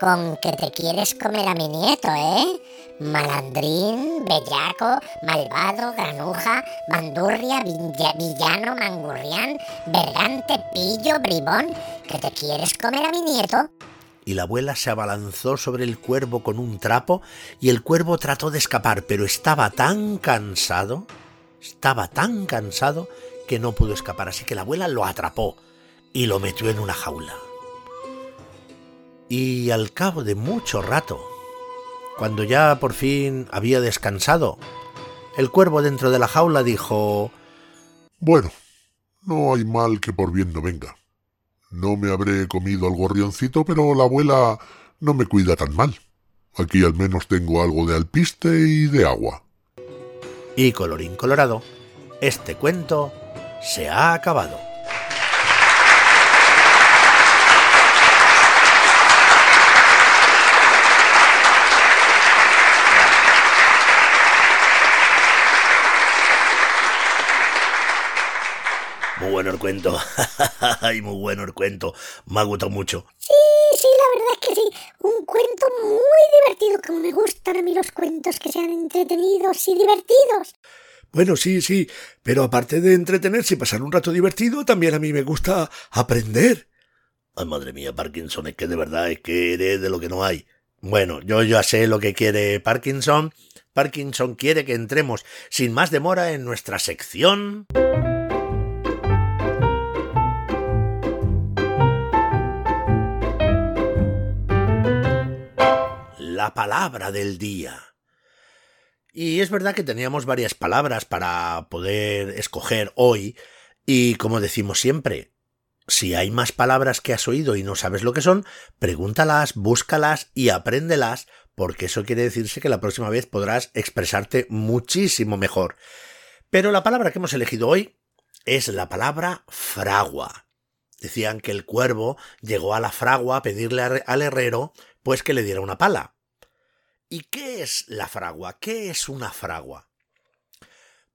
Con que te quieres comer a mi nieto, ¿eh? Malandrín, bellaco, malvado, granuja, bandurria, villa- villano, mangurrián, bergante, pillo, bribón, que te quieres comer a mi nieto. Y la abuela se abalanzó sobre el cuervo con un trapo y el cuervo trató de escapar, pero estaba tan cansado, estaba tan cansado que no pudo escapar, así que la abuela lo atrapó y lo metió en una jaula. Y al cabo de mucho rato, cuando ya por fin había descansado, el cuervo dentro de la jaula dijo Bueno, no hay mal que por bien no venga. No me habré comido al gorrioncito, pero la abuela no me cuida tan mal. Aquí al menos tengo algo de alpiste y de agua. Y colorín colorado, este cuento se ha acabado. Muy bueno el cuento. *laughs* Ay, muy bueno el cuento. Me ha gustado mucho. Sí, sí, la verdad es que sí. Un cuento muy divertido, como me gustan a mí los cuentos que sean entretenidos y divertidos. Bueno, sí, sí, pero aparte de entretenerse y pasar un rato divertido, también a mí me gusta aprender. Ay, madre mía, Parkinson, es que de verdad es que eres de lo que no hay. Bueno, yo ya sé lo que quiere Parkinson. Parkinson quiere que entremos sin más demora en nuestra sección. La palabra del día. Y es verdad que teníamos varias palabras para poder escoger hoy, y como decimos siempre, si hay más palabras que has oído y no sabes lo que son, pregúntalas, búscalas y apréndelas, porque eso quiere decirse que la próxima vez podrás expresarte muchísimo mejor. Pero la palabra que hemos elegido hoy es la palabra fragua. Decían que el cuervo llegó a la fragua a pedirle al herrero pues que le diera una pala. ¿Y qué es la fragua? ¿Qué es una fragua?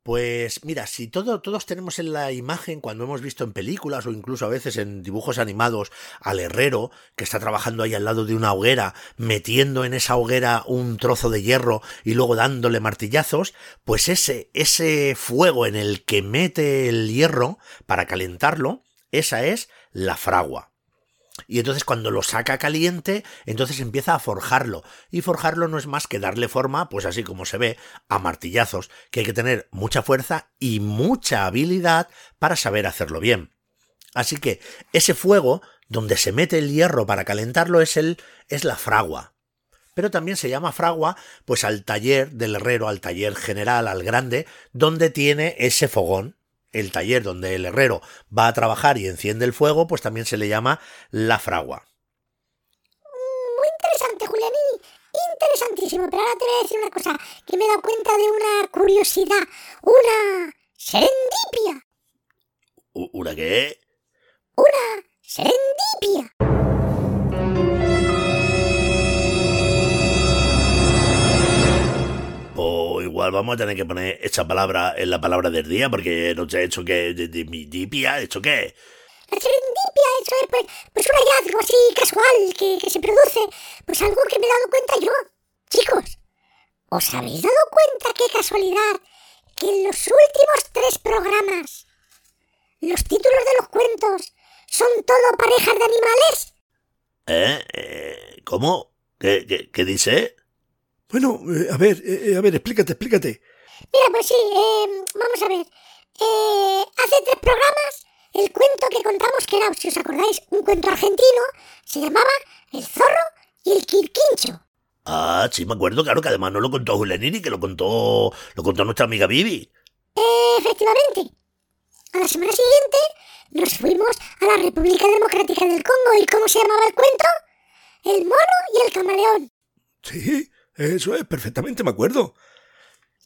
Pues mira, si todo, todos tenemos en la imagen cuando hemos visto en películas o incluso a veces en dibujos animados al herrero que está trabajando ahí al lado de una hoguera, metiendo en esa hoguera un trozo de hierro y luego dándole martillazos, pues ese, ese fuego en el que mete el hierro para calentarlo, esa es la fragua. Y entonces cuando lo saca caliente, entonces empieza a forjarlo. Y forjarlo no es más que darle forma, pues así como se ve, a martillazos, que hay que tener mucha fuerza y mucha habilidad para saber hacerlo bien. Así que ese fuego donde se mete el hierro para calentarlo es el es la fragua. Pero también se llama fragua pues al taller del herrero, al taller general, al grande, donde tiene ese fogón. El taller donde el herrero va a trabajar y enciende el fuego, pues también se le llama la fragua. Muy interesante, Julianini. Interesantísimo. Pero ahora te voy a decir una cosa, que me he dado cuenta de una curiosidad, una serendipia. ¿U- ¿Una qué? Una serendipia. Igual vamos a tener que poner esa palabra en la palabra del día, porque no sé, ¿he hecho qué? ¿De, de mi dipia? ¿Hecho qué? La serendipia, eso es pues, pues un hallazgo así casual que, que se produce. Pues algo que me he dado cuenta yo. Chicos, ¿os habéis dado cuenta qué casualidad que en los últimos tres programas los títulos de los cuentos son todo parejas de animales? ¿Eh? ¿Eh? ¿Cómo? ¿Qué, qué, qué dice? Bueno, eh, a ver, eh, a ver, explícate, explícate. Mira, pues sí, eh, vamos a ver. Eh, hace tres programas, el cuento que contamos, que era, si os acordáis, un cuento argentino, se llamaba El zorro y el quirquincho. Ah, sí, me acuerdo, claro, que además no lo contó Julianini, que lo contó, lo contó nuestra amiga Vivi. Efectivamente. A la semana siguiente nos fuimos a la República Democrática del Congo. ¿Y cómo se llamaba el cuento? El mono y el camaleón. Sí, eso es, perfectamente me acuerdo.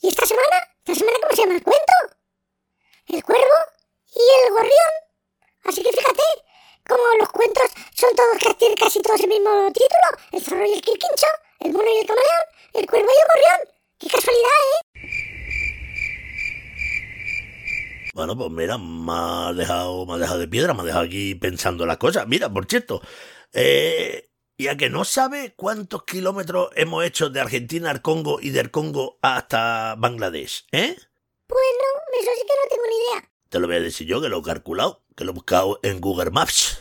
¿Y esta semana? ¿Esta semana cómo se llama el cuento? El cuervo y el gorrión. Así que fíjate, como los cuentos son todos casi, casi todos el mismo título. El zorro y el quirquincho, el mono y el camaleón, el cuervo y el gorrión. ¡Qué casualidad, eh! Bueno, pues mira, me ha dejado, me ha dejado de piedra, me ha dejado aquí pensando las cosas. Mira, por cierto, eh, ¿y a que no sabe cuántos kilómetros hemos hecho de Argentina al Congo y del Congo hasta Bangladesh? ¿Eh? Bueno, eso sí que no tengo ni idea. Te lo voy a decir yo, que lo he calculado, que lo he buscado en Google Maps.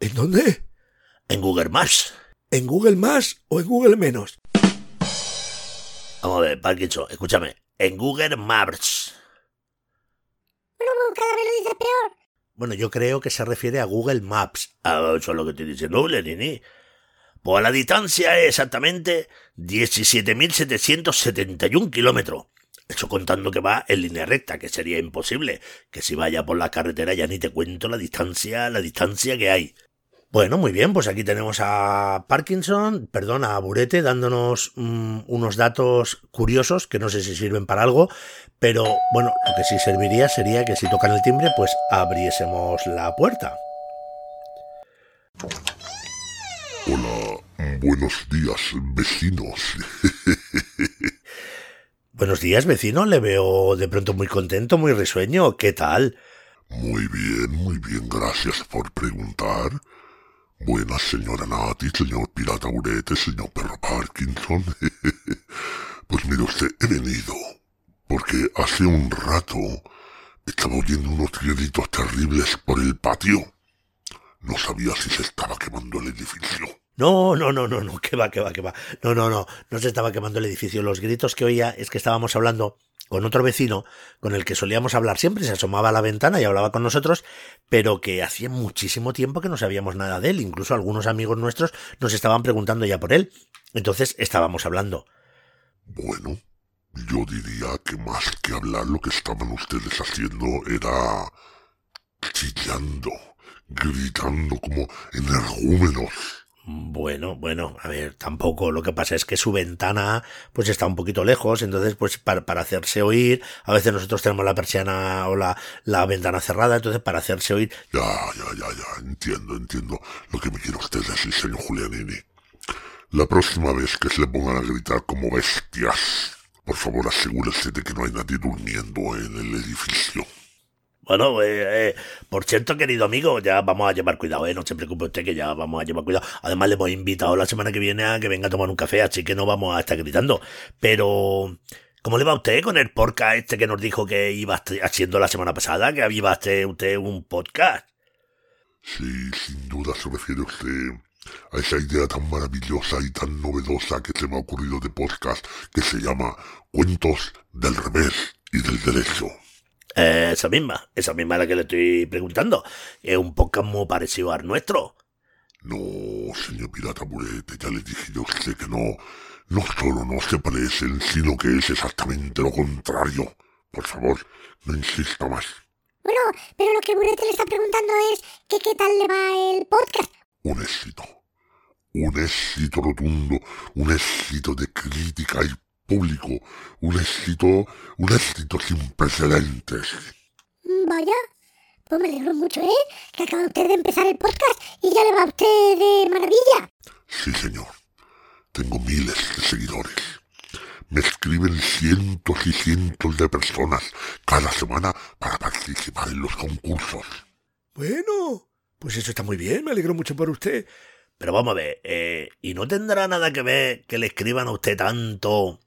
¿En dónde? En Google Maps. ¿En Google Más o en Google Menos? Vamos a ver, Parkinson, escúchame. En Google Maps. Bueno, pues cada vez lo dices peor. Bueno, yo creo que se refiere a Google Maps. Ah, eso es lo que estoy diciendo, Lenini. Pues la distancia es exactamente 17.771 kilómetros. Eso contando que va en línea recta, que sería imposible. Que si vaya por la carretera ya ni te cuento la distancia, la distancia que hay. Bueno, muy bien, pues aquí tenemos a Parkinson, perdón, a Burete, dándonos mm, unos datos curiosos que no sé si sirven para algo, pero bueno, lo que sí serviría sería que si tocan el timbre, pues abriésemos la puerta. Hola, buenos días, vecinos. *laughs* Buenos días, vecino, le veo de pronto muy contento, muy risueño, ¿qué tal? Muy bien, muy bien, gracias por preguntar. Buenas, señora Nati, señor Pirata Burete, señor Perro Parkinson. *laughs* pues mire usted, he venido porque hace un rato estaba oyendo unos gritos terribles por el patio. No sabía si se estaba quemando el edificio. No, no, no, no, no, que va, que va, que va. No, no, no, no se estaba quemando el edificio. Los gritos que oía es que estábamos hablando con otro vecino con el que solíamos hablar siempre, se asomaba a la ventana y hablaba con nosotros, pero que hacía muchísimo tiempo que no sabíamos nada de él. Incluso algunos amigos nuestros nos estaban preguntando ya por él. Entonces estábamos hablando. Bueno, yo diría que más que hablar lo que estaban ustedes haciendo era chillando, gritando como energúmenos. Bueno, bueno, a ver, tampoco. Lo que pasa es que su ventana, pues está un poquito lejos, entonces, pues para, para hacerse oír, a veces nosotros tenemos la persiana o la, la ventana cerrada, entonces para hacerse oír. Ya, ya, ya, ya, entiendo, entiendo lo que me quiere usted decir, señor Julianini. La próxima vez que se le pongan a gritar como bestias, por favor asegúrese de que no hay nadie durmiendo en el edificio. Bueno, eh, eh, por cierto, querido amigo, ya vamos a llevar cuidado, ¿eh? No se preocupe usted que ya vamos a llevar cuidado. Además, le hemos invitado la semana que viene a que venga a tomar un café, así que no vamos a estar gritando. Pero, ¿cómo le va a usted con el podcast este que nos dijo que iba haciendo la semana pasada? Que iba a hacer usted un podcast. Sí, sin duda se refiere usted a esa idea tan maravillosa y tan novedosa que se me ha ocurrido de podcast que se llama Cuentos del revés y del derecho. Eh, esa misma, esa misma es la que le estoy preguntando. Es un podcast muy parecido al nuestro. No, señor Pirata Burete, ya le dije yo usted que no. No solo no se parecen, sino que es exactamente lo contrario. Por favor, no insista más. Bueno, pero lo que Burete le está preguntando es que qué tal le va el podcast. Un éxito. Un éxito rotundo, un éxito de crítica y público, un éxito, un éxito sin precedentes. Vaya, pues me alegro mucho, ¿eh? Que acaba usted de empezar el podcast y ya le va a usted de maravilla. Sí, señor. Tengo miles de seguidores. Me escriben cientos y cientos de personas cada semana para participar en los concursos. Bueno, pues eso está muy bien, me alegro mucho por usted. Pero vamos a ver, eh, ¿y no tendrá nada que ver que le escriban a usted tanto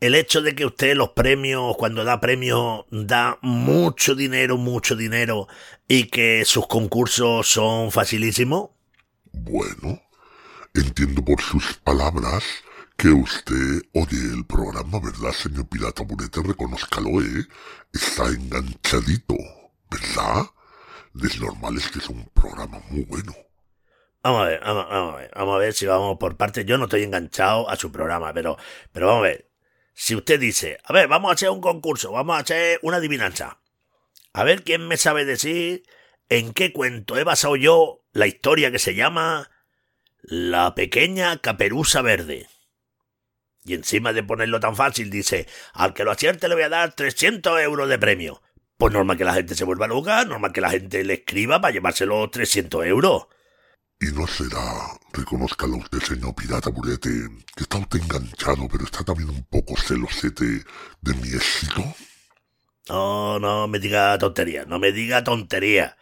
el hecho de que usted los premios, cuando da premios, da mucho dinero, mucho dinero, y que sus concursos son facilísimos? Bueno, entiendo por sus palabras que usted oye el programa, ¿verdad, señor Pirata Burete? Reconózcalo, ¿eh? Está enganchadito, ¿verdad? Es normal, es que es un programa muy bueno. Vamos a ver, vamos, vamos a ver, vamos a ver si vamos por partes. Yo no estoy enganchado a su programa, pero, pero vamos a ver. Si usted dice, a ver, vamos a hacer un concurso, vamos a hacer una adivinanza. A ver quién me sabe decir en qué cuento he basado yo la historia que se llama La pequeña caperuza verde. Y encima de ponerlo tan fácil dice, al que lo acierte le voy a dar 300 euros de premio. Pues normal que la gente se vuelva loca, normal que la gente le escriba para llevarse los 300 euros. Y no será, reconózcalo usted, señor Pirata Burete, que está usted enganchado, pero está también un poco celosete de mi éxito. No, no me diga tontería, no me diga tontería.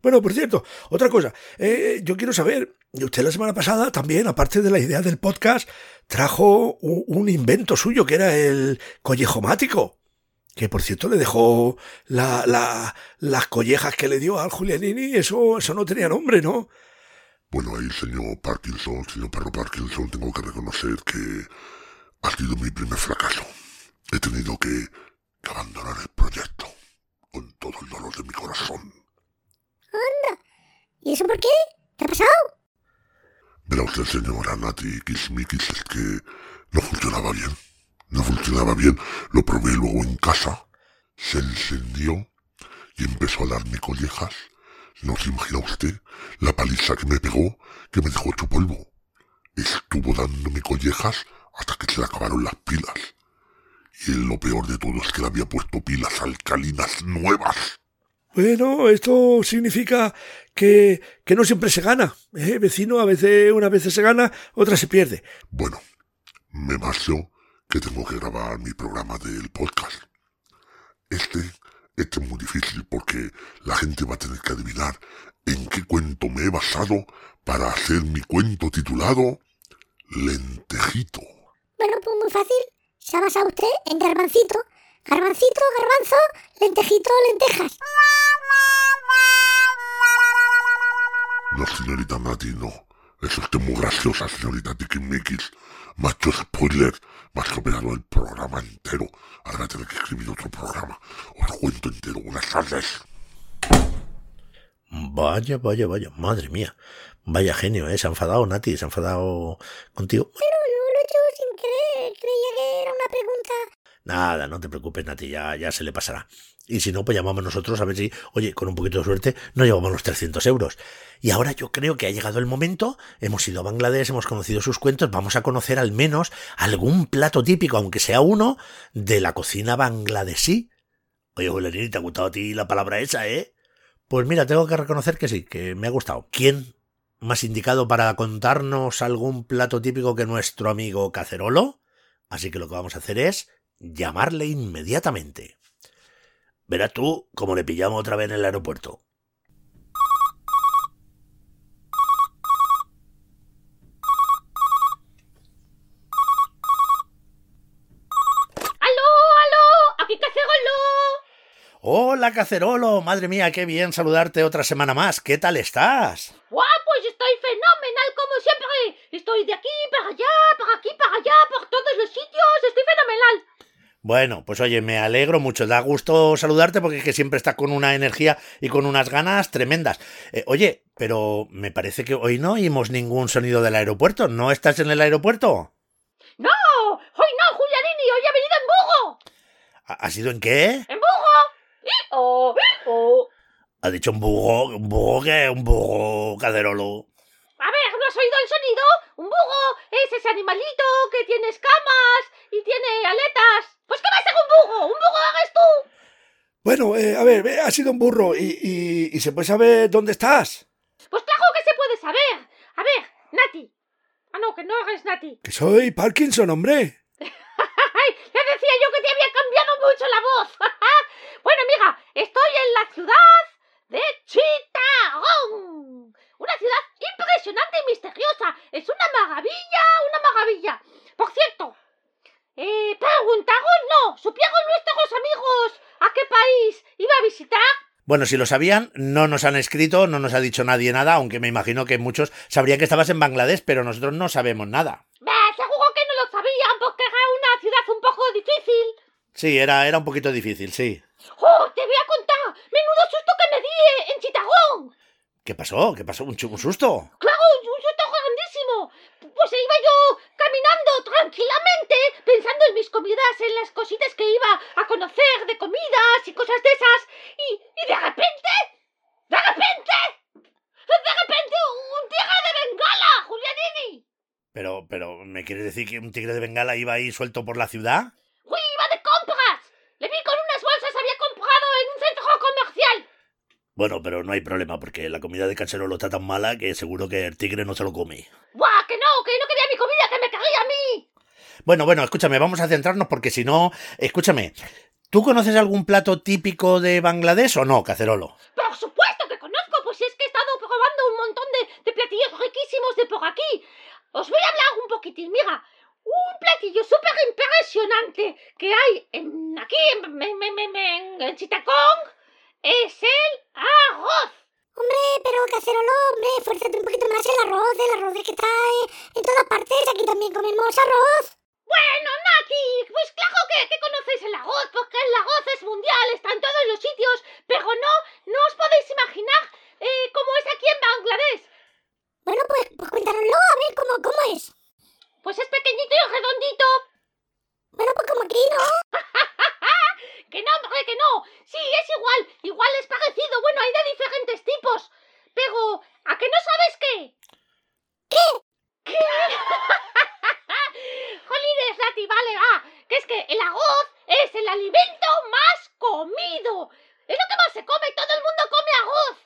Bueno, por cierto, otra cosa. Eh, yo quiero saber, usted la semana pasada también, aparte de la idea del podcast, trajo un, un invento suyo que era el collejomático. Que por cierto le dejó la, la, las collejas que le dio al Julianini, eso, eso no tenía nombre, ¿no? Bueno, ahí, señor Parkinson, señor perro Parkinson, tengo que reconocer que ha sido mi primer fracaso. He tenido que, que abandonar el proyecto con todo el dolor de mi corazón. ¿Y eso por qué? ¿Qué ha pasado? Verá usted, señora Nati Kismikis, es que no funcionaba bien. No funcionaba bien. Lo probé luego en casa. Se encendió y empezó a darme collejas. No se imagina usted la paliza que me pegó, que me dejó hecho polvo. Estuvo dándome collejas hasta que se le acabaron las pilas. Y lo peor de todo es que le había puesto pilas alcalinas nuevas. Bueno, esto significa que, que no siempre se gana. ¿eh, vecino? A veces, unas veces se gana, otras se pierde. Bueno, me marcho que tengo que grabar mi programa del podcast. Este, este es muy difícil porque la gente va a tener que adivinar en qué cuento me he basado para hacer mi cuento titulado Lentejito. Bueno, pues muy fácil. Se ha basado usted en garbancito. Garbancito, garbanzo, lentejito, lentejas. No, señorita Nati, no. Es usted muy graciosa, señorita Tikimikis. Macho spoiler, más que operado el programa entero. Ahora tener que escribir otro programa. Os cuento entero. Buenas tardes. Vaya, vaya, vaya, madre mía. Vaya genio, ¿eh? Se ha enfadado, Nati, se ha enfadado contigo. Pero Nada, no te preocupes, Nati, ya, ya se le pasará. Y si no, pues llamamos nosotros a ver si, oye, con un poquito de suerte, nos llevamos los 300 euros. Y ahora yo creo que ha llegado el momento, hemos ido a Bangladesh, hemos conocido sus cuentos, vamos a conocer al menos algún plato típico, aunque sea uno, de la cocina bangladesí. Oye, Bolerini, ¿te ha gustado a ti la palabra esa, eh? Pues mira, tengo que reconocer que sí, que me ha gustado. ¿Quién más indicado para contarnos algún plato típico que nuestro amigo Cacerolo? Así que lo que vamos a hacer es llamarle inmediatamente. Verás tú cómo le pillamos otra vez en el aeropuerto. ¡Aló, aló! ¡Aquí Cacerolo! Hola, Cacerolo. Madre mía, qué bien saludarte otra semana más. ¿Qué tal estás? ¡Guau! Pues estoy fenomenal como siempre. Estoy de aquí para allá, para aquí para allá, por todos los sitios. Estoy fenomenal. Bueno, pues oye, me alegro mucho, da gusto saludarte porque es que siempre estás con una energía y con unas ganas tremendas. Eh, oye, pero me parece que hoy no oímos ningún sonido del aeropuerto. ¿No estás en el aeropuerto? ¡No! ¡Hoy no, Julianini! ¡Hoy ha venido en bugo! ¿Ha sido en qué? ¡En bugo! ¡Oh! ¡Oh! Ha dicho un bugo, un bugo que un bugo, Cacerolo. A ver, ¿no has oído el sonido? Un bugo es ese animalito que tiene escamas y tiene aletas. Pues que va a ser un bugo. Un bugo eres tú. Bueno, eh, a ver, eh, ha sido un burro y, y, y se puede saber dónde estás. Pues claro que se puede saber. A ver, Nati. Ah, no, que no eres Nati. Que soy Parkinson, hombre. *laughs* Ya decía yo que te había cambiado mucho la voz. *laughs* bueno, amiga, estoy en la ciudad de Chittagong. Una ciudad impresionante y misteriosa. Es una maravilla, una maravilla. Por cierto, eh, preguntaron no. ¿Supieron nuestros amigos a qué país iba a visitar? Bueno, si lo sabían, no nos han escrito, no nos ha dicho nadie nada, aunque me imagino que muchos sabrían que estabas en Bangladesh, pero nosotros no sabemos nada. Bah, seguro que no lo sabían porque era una ciudad un poco difícil. Sí, era, era un poquito difícil, sí. ¡Oh, te voy a contar! ¡Menudo susto que me di eh, en Chittagong! ¿Qué pasó? ¿Qué pasó? ¿Un, chu- un susto? Claro, comidas en las cositas que iba a conocer de comidas y cosas de esas. Y, y de repente, de repente, de repente un tigre de bengala, Julianini. Pero, pero, ¿me quieres decir que un tigre de Bengala iba ahí suelto por la ciudad? Uy, iba de compras. Le vi con unas bolsas, había comprado en un centro comercial. Bueno, pero no hay problema, porque la comida de Caserolo está tan mala que seguro que el tigre no se lo come. ¡Buah, que no! ¡Que no quería mi comida, que me quería a mí! Bueno, bueno, escúchame, vamos a centrarnos porque si no, escúchame, ¿tú conoces algún plato típico de Bangladesh o no, Cacerolo? Por supuesto que conozco, pues es que he estado probando un montón de, de platillos riquísimos de por aquí. Os voy a hablar un poquitín, mira. Un platillo súper impresionante que hay en, aquí en, en, en, es el arroz. Hombre, pero cacerolo, hombre, fuérzate un poquito más el arroz, el arroz que está eh, en todas partes, aquí también comemos arroz. Bueno, Nati, pues claro que, que conocéis el arroz, porque el arroz es mundial, está en todos los sitios, pero no, no os podéis imaginar eh, cómo es aquí en Bangladesh. Bueno, pues, pues cuéntanoslo, a ver cómo, cómo es. Pues es pequeñito y redondito. Bueno, pues como aquí, ¿no? *laughs* que no, hombre, que no. Sí, es igual, igual es parecido. Bueno, hay de diferentes tipos. Pero, ¿a que no sabes qué? ¿Qué? ¿Qué? *laughs* Jolines, Nati, vale, va. Que es que el arroz es el alimento más comido. Es lo que más se come, todo el mundo come arroz.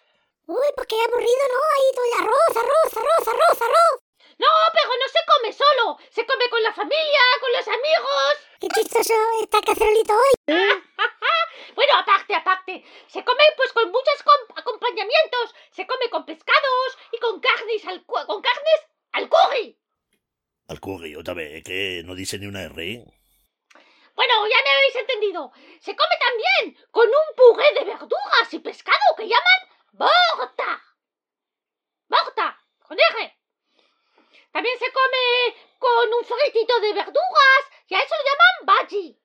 Uy, pues qué aburrido, ¿no? Ahí todo el arroz, arroz, arroz, arroz, arroz. No, pero no se come solo. Se come con la familia, con los amigos. Qué chistoso está cacerolito hoy. *laughs* bueno, aparte, aparte. Se come pues con muchos com- acompañamientos. Se come con pescados y con carnes al, cu- con carnes al curry. Al curry, otra vez, que no dice ni una R. Bueno, ya me habéis entendido. Se come también con un puré de verduras y pescado que llaman borta. Borta, con R. También se come con un fritito de verduras y a eso lo llaman bhaji.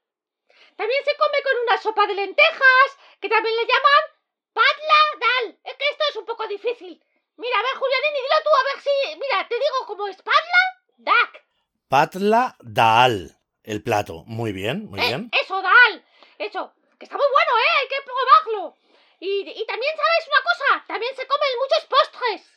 También se come con una sopa de lentejas que también le llaman patla dal. Es que esto es un poco difícil. Mira, a ver, Julianini, dilo tú a ver si... Mira, te digo cómo es patla dak. Patla Dal, el plato. Muy bien, muy Eh, bien. Eso, Dal. Eso. Que está muy bueno, ¿eh? Hay que probarlo. Y, y también, ¿sabes una cosa? También se comen muchos postres.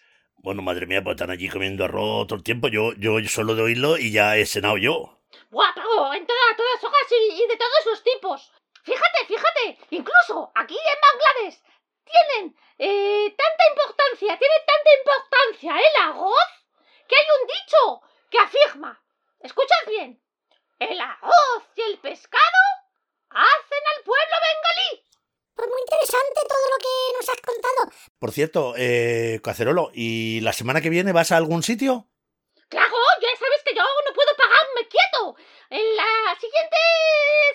Bueno, madre mía, pues están allí comiendo arroz todo el tiempo. Yo, yo solo de oírlo y ya he cenado yo. Buah, pero en toda- todas hojas y, y de todos los tipos. Fíjate, fíjate. Incluso aquí en Bangladesh tienen eh, tanta importancia, tiene tanta importancia el arroz que hay un dicho que afirma. ¿Escuchas bien? El arroz y el pescado hacen al pueblo bengalí. Pues muy interesante todo lo que nos has contado. Por cierto, eh, Cacerolo, ¿y la semana que viene vas a algún sitio? Claro, ya sabes que yo no puedo pagarme quieto. En la siguiente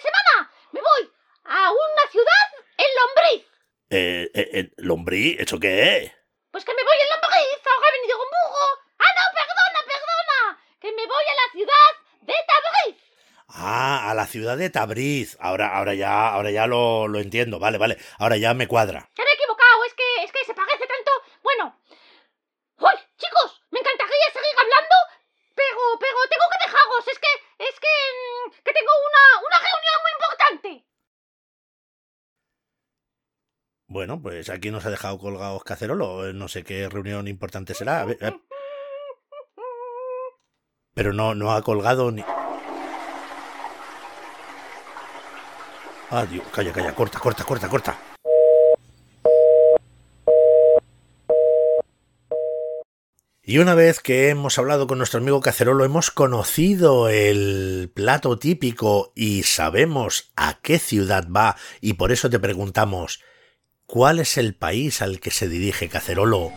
semana me voy a una ciudad en Lombriz. Eh, eh, eh, ¿Lombrí? ¿Eso qué es? Pues que me voy en Lombriz, ahora he venido con burro. Ah, no, perdona, perdona. Que me voy a la ciudad de Tabriz. Ah, a la ciudad de Tabriz. Ahora, ahora ya, ahora ya lo, lo entiendo. Vale, vale. Ahora ya me cuadra me he equivocado, es que, es que se parece tanto. Bueno. ¡Uy, chicos! Me encantaría seguir hablando, pero, pero tengo que dejaros. Es que, es que, mm, que tengo una, una reunión muy importante. Pues aquí nos ha dejado colgados Cacerolo. No sé qué reunión importante será. Pero no, no ha colgado ni. Ah, calla, calla, corta, corta, corta, corta. Y una vez que hemos hablado con nuestro amigo Cacerolo, hemos conocido el plato típico y sabemos a qué ciudad va, y por eso te preguntamos, ¿cuál es el país al que se dirige Cacerolo?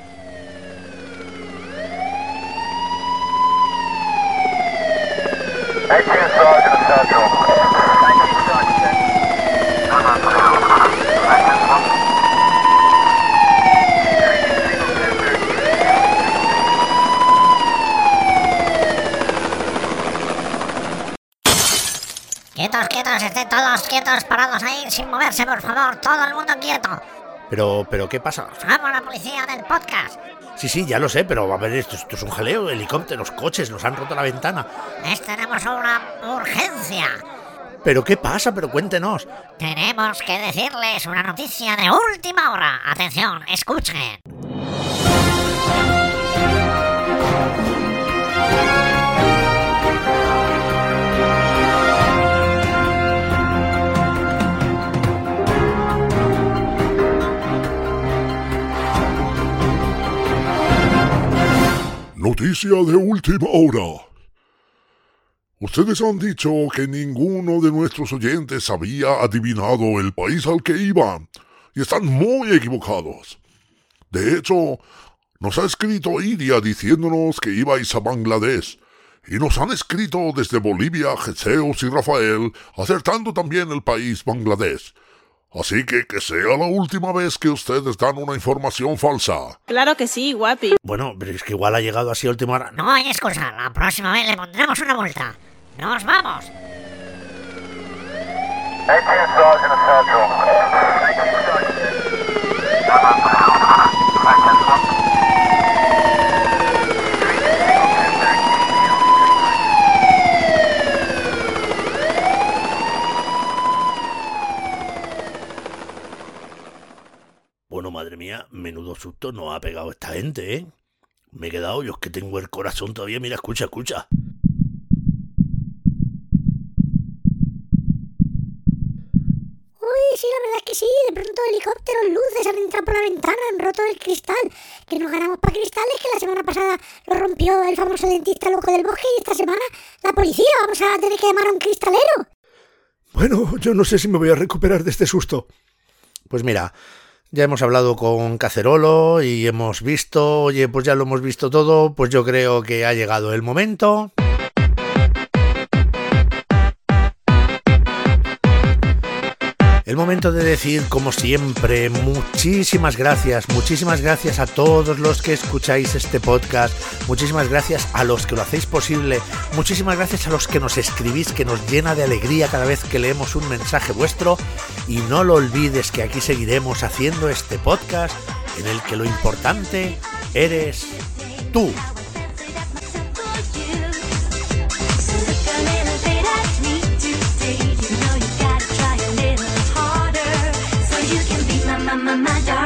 Quietos, quietos, estén todos quietos, parados ahí, sin moverse, por favor, todo el mundo quieto. Pero, pero, ¿qué pasa? Somos la policía del podcast. Sí, sí, ya lo sé, pero a ver, esto, esto es un jaleo, helicópteros, coches, nos han roto la ventana. Es, tenemos una urgencia. ¿Pero qué pasa? Pero cuéntenos. Tenemos que decirles una noticia de última hora. Atención, escuchen. Noticia de última hora. Ustedes han dicho que ninguno de nuestros oyentes había adivinado el país al que iban, y están muy equivocados. De hecho, nos ha escrito Iria diciéndonos que ibais a Bangladesh, y nos han escrito desde Bolivia Geseus y Rafael, acertando también el país Bangladesh. Así que que sea la última vez que ustedes dan una información falsa. Claro que sí, guapi. Bueno, pero es que igual ha llegado así a última hora. No hay excusa, la próxima vez le pondremos una multa. ¡Nos vamos! Madre mía, menudo susto nos ha pegado esta gente, ¿eh? Me he quedado, yo es que tengo el corazón todavía. Mira, escucha, escucha. Uy, sí, la verdad es que sí. De pronto helicópteros, luces han entrado por la ventana, han roto el cristal. Que nos ganamos para cristales, que la semana pasada lo rompió el famoso dentista loco del bosque y esta semana la policía. Vamos a tener que llamar a un cristalero. Bueno, yo no sé si me voy a recuperar de este susto. Pues mira, ya hemos hablado con Cacerolo y hemos visto, oye, pues ya lo hemos visto todo, pues yo creo que ha llegado el momento. El momento de decir, como siempre, muchísimas gracias, muchísimas gracias a todos los que escucháis este podcast, muchísimas gracias a los que lo hacéis posible, muchísimas gracias a los que nos escribís, que nos llena de alegría cada vez que leemos un mensaje vuestro y no lo olvides que aquí seguiremos haciendo este podcast en el que lo importante eres tú. My, my, my darling.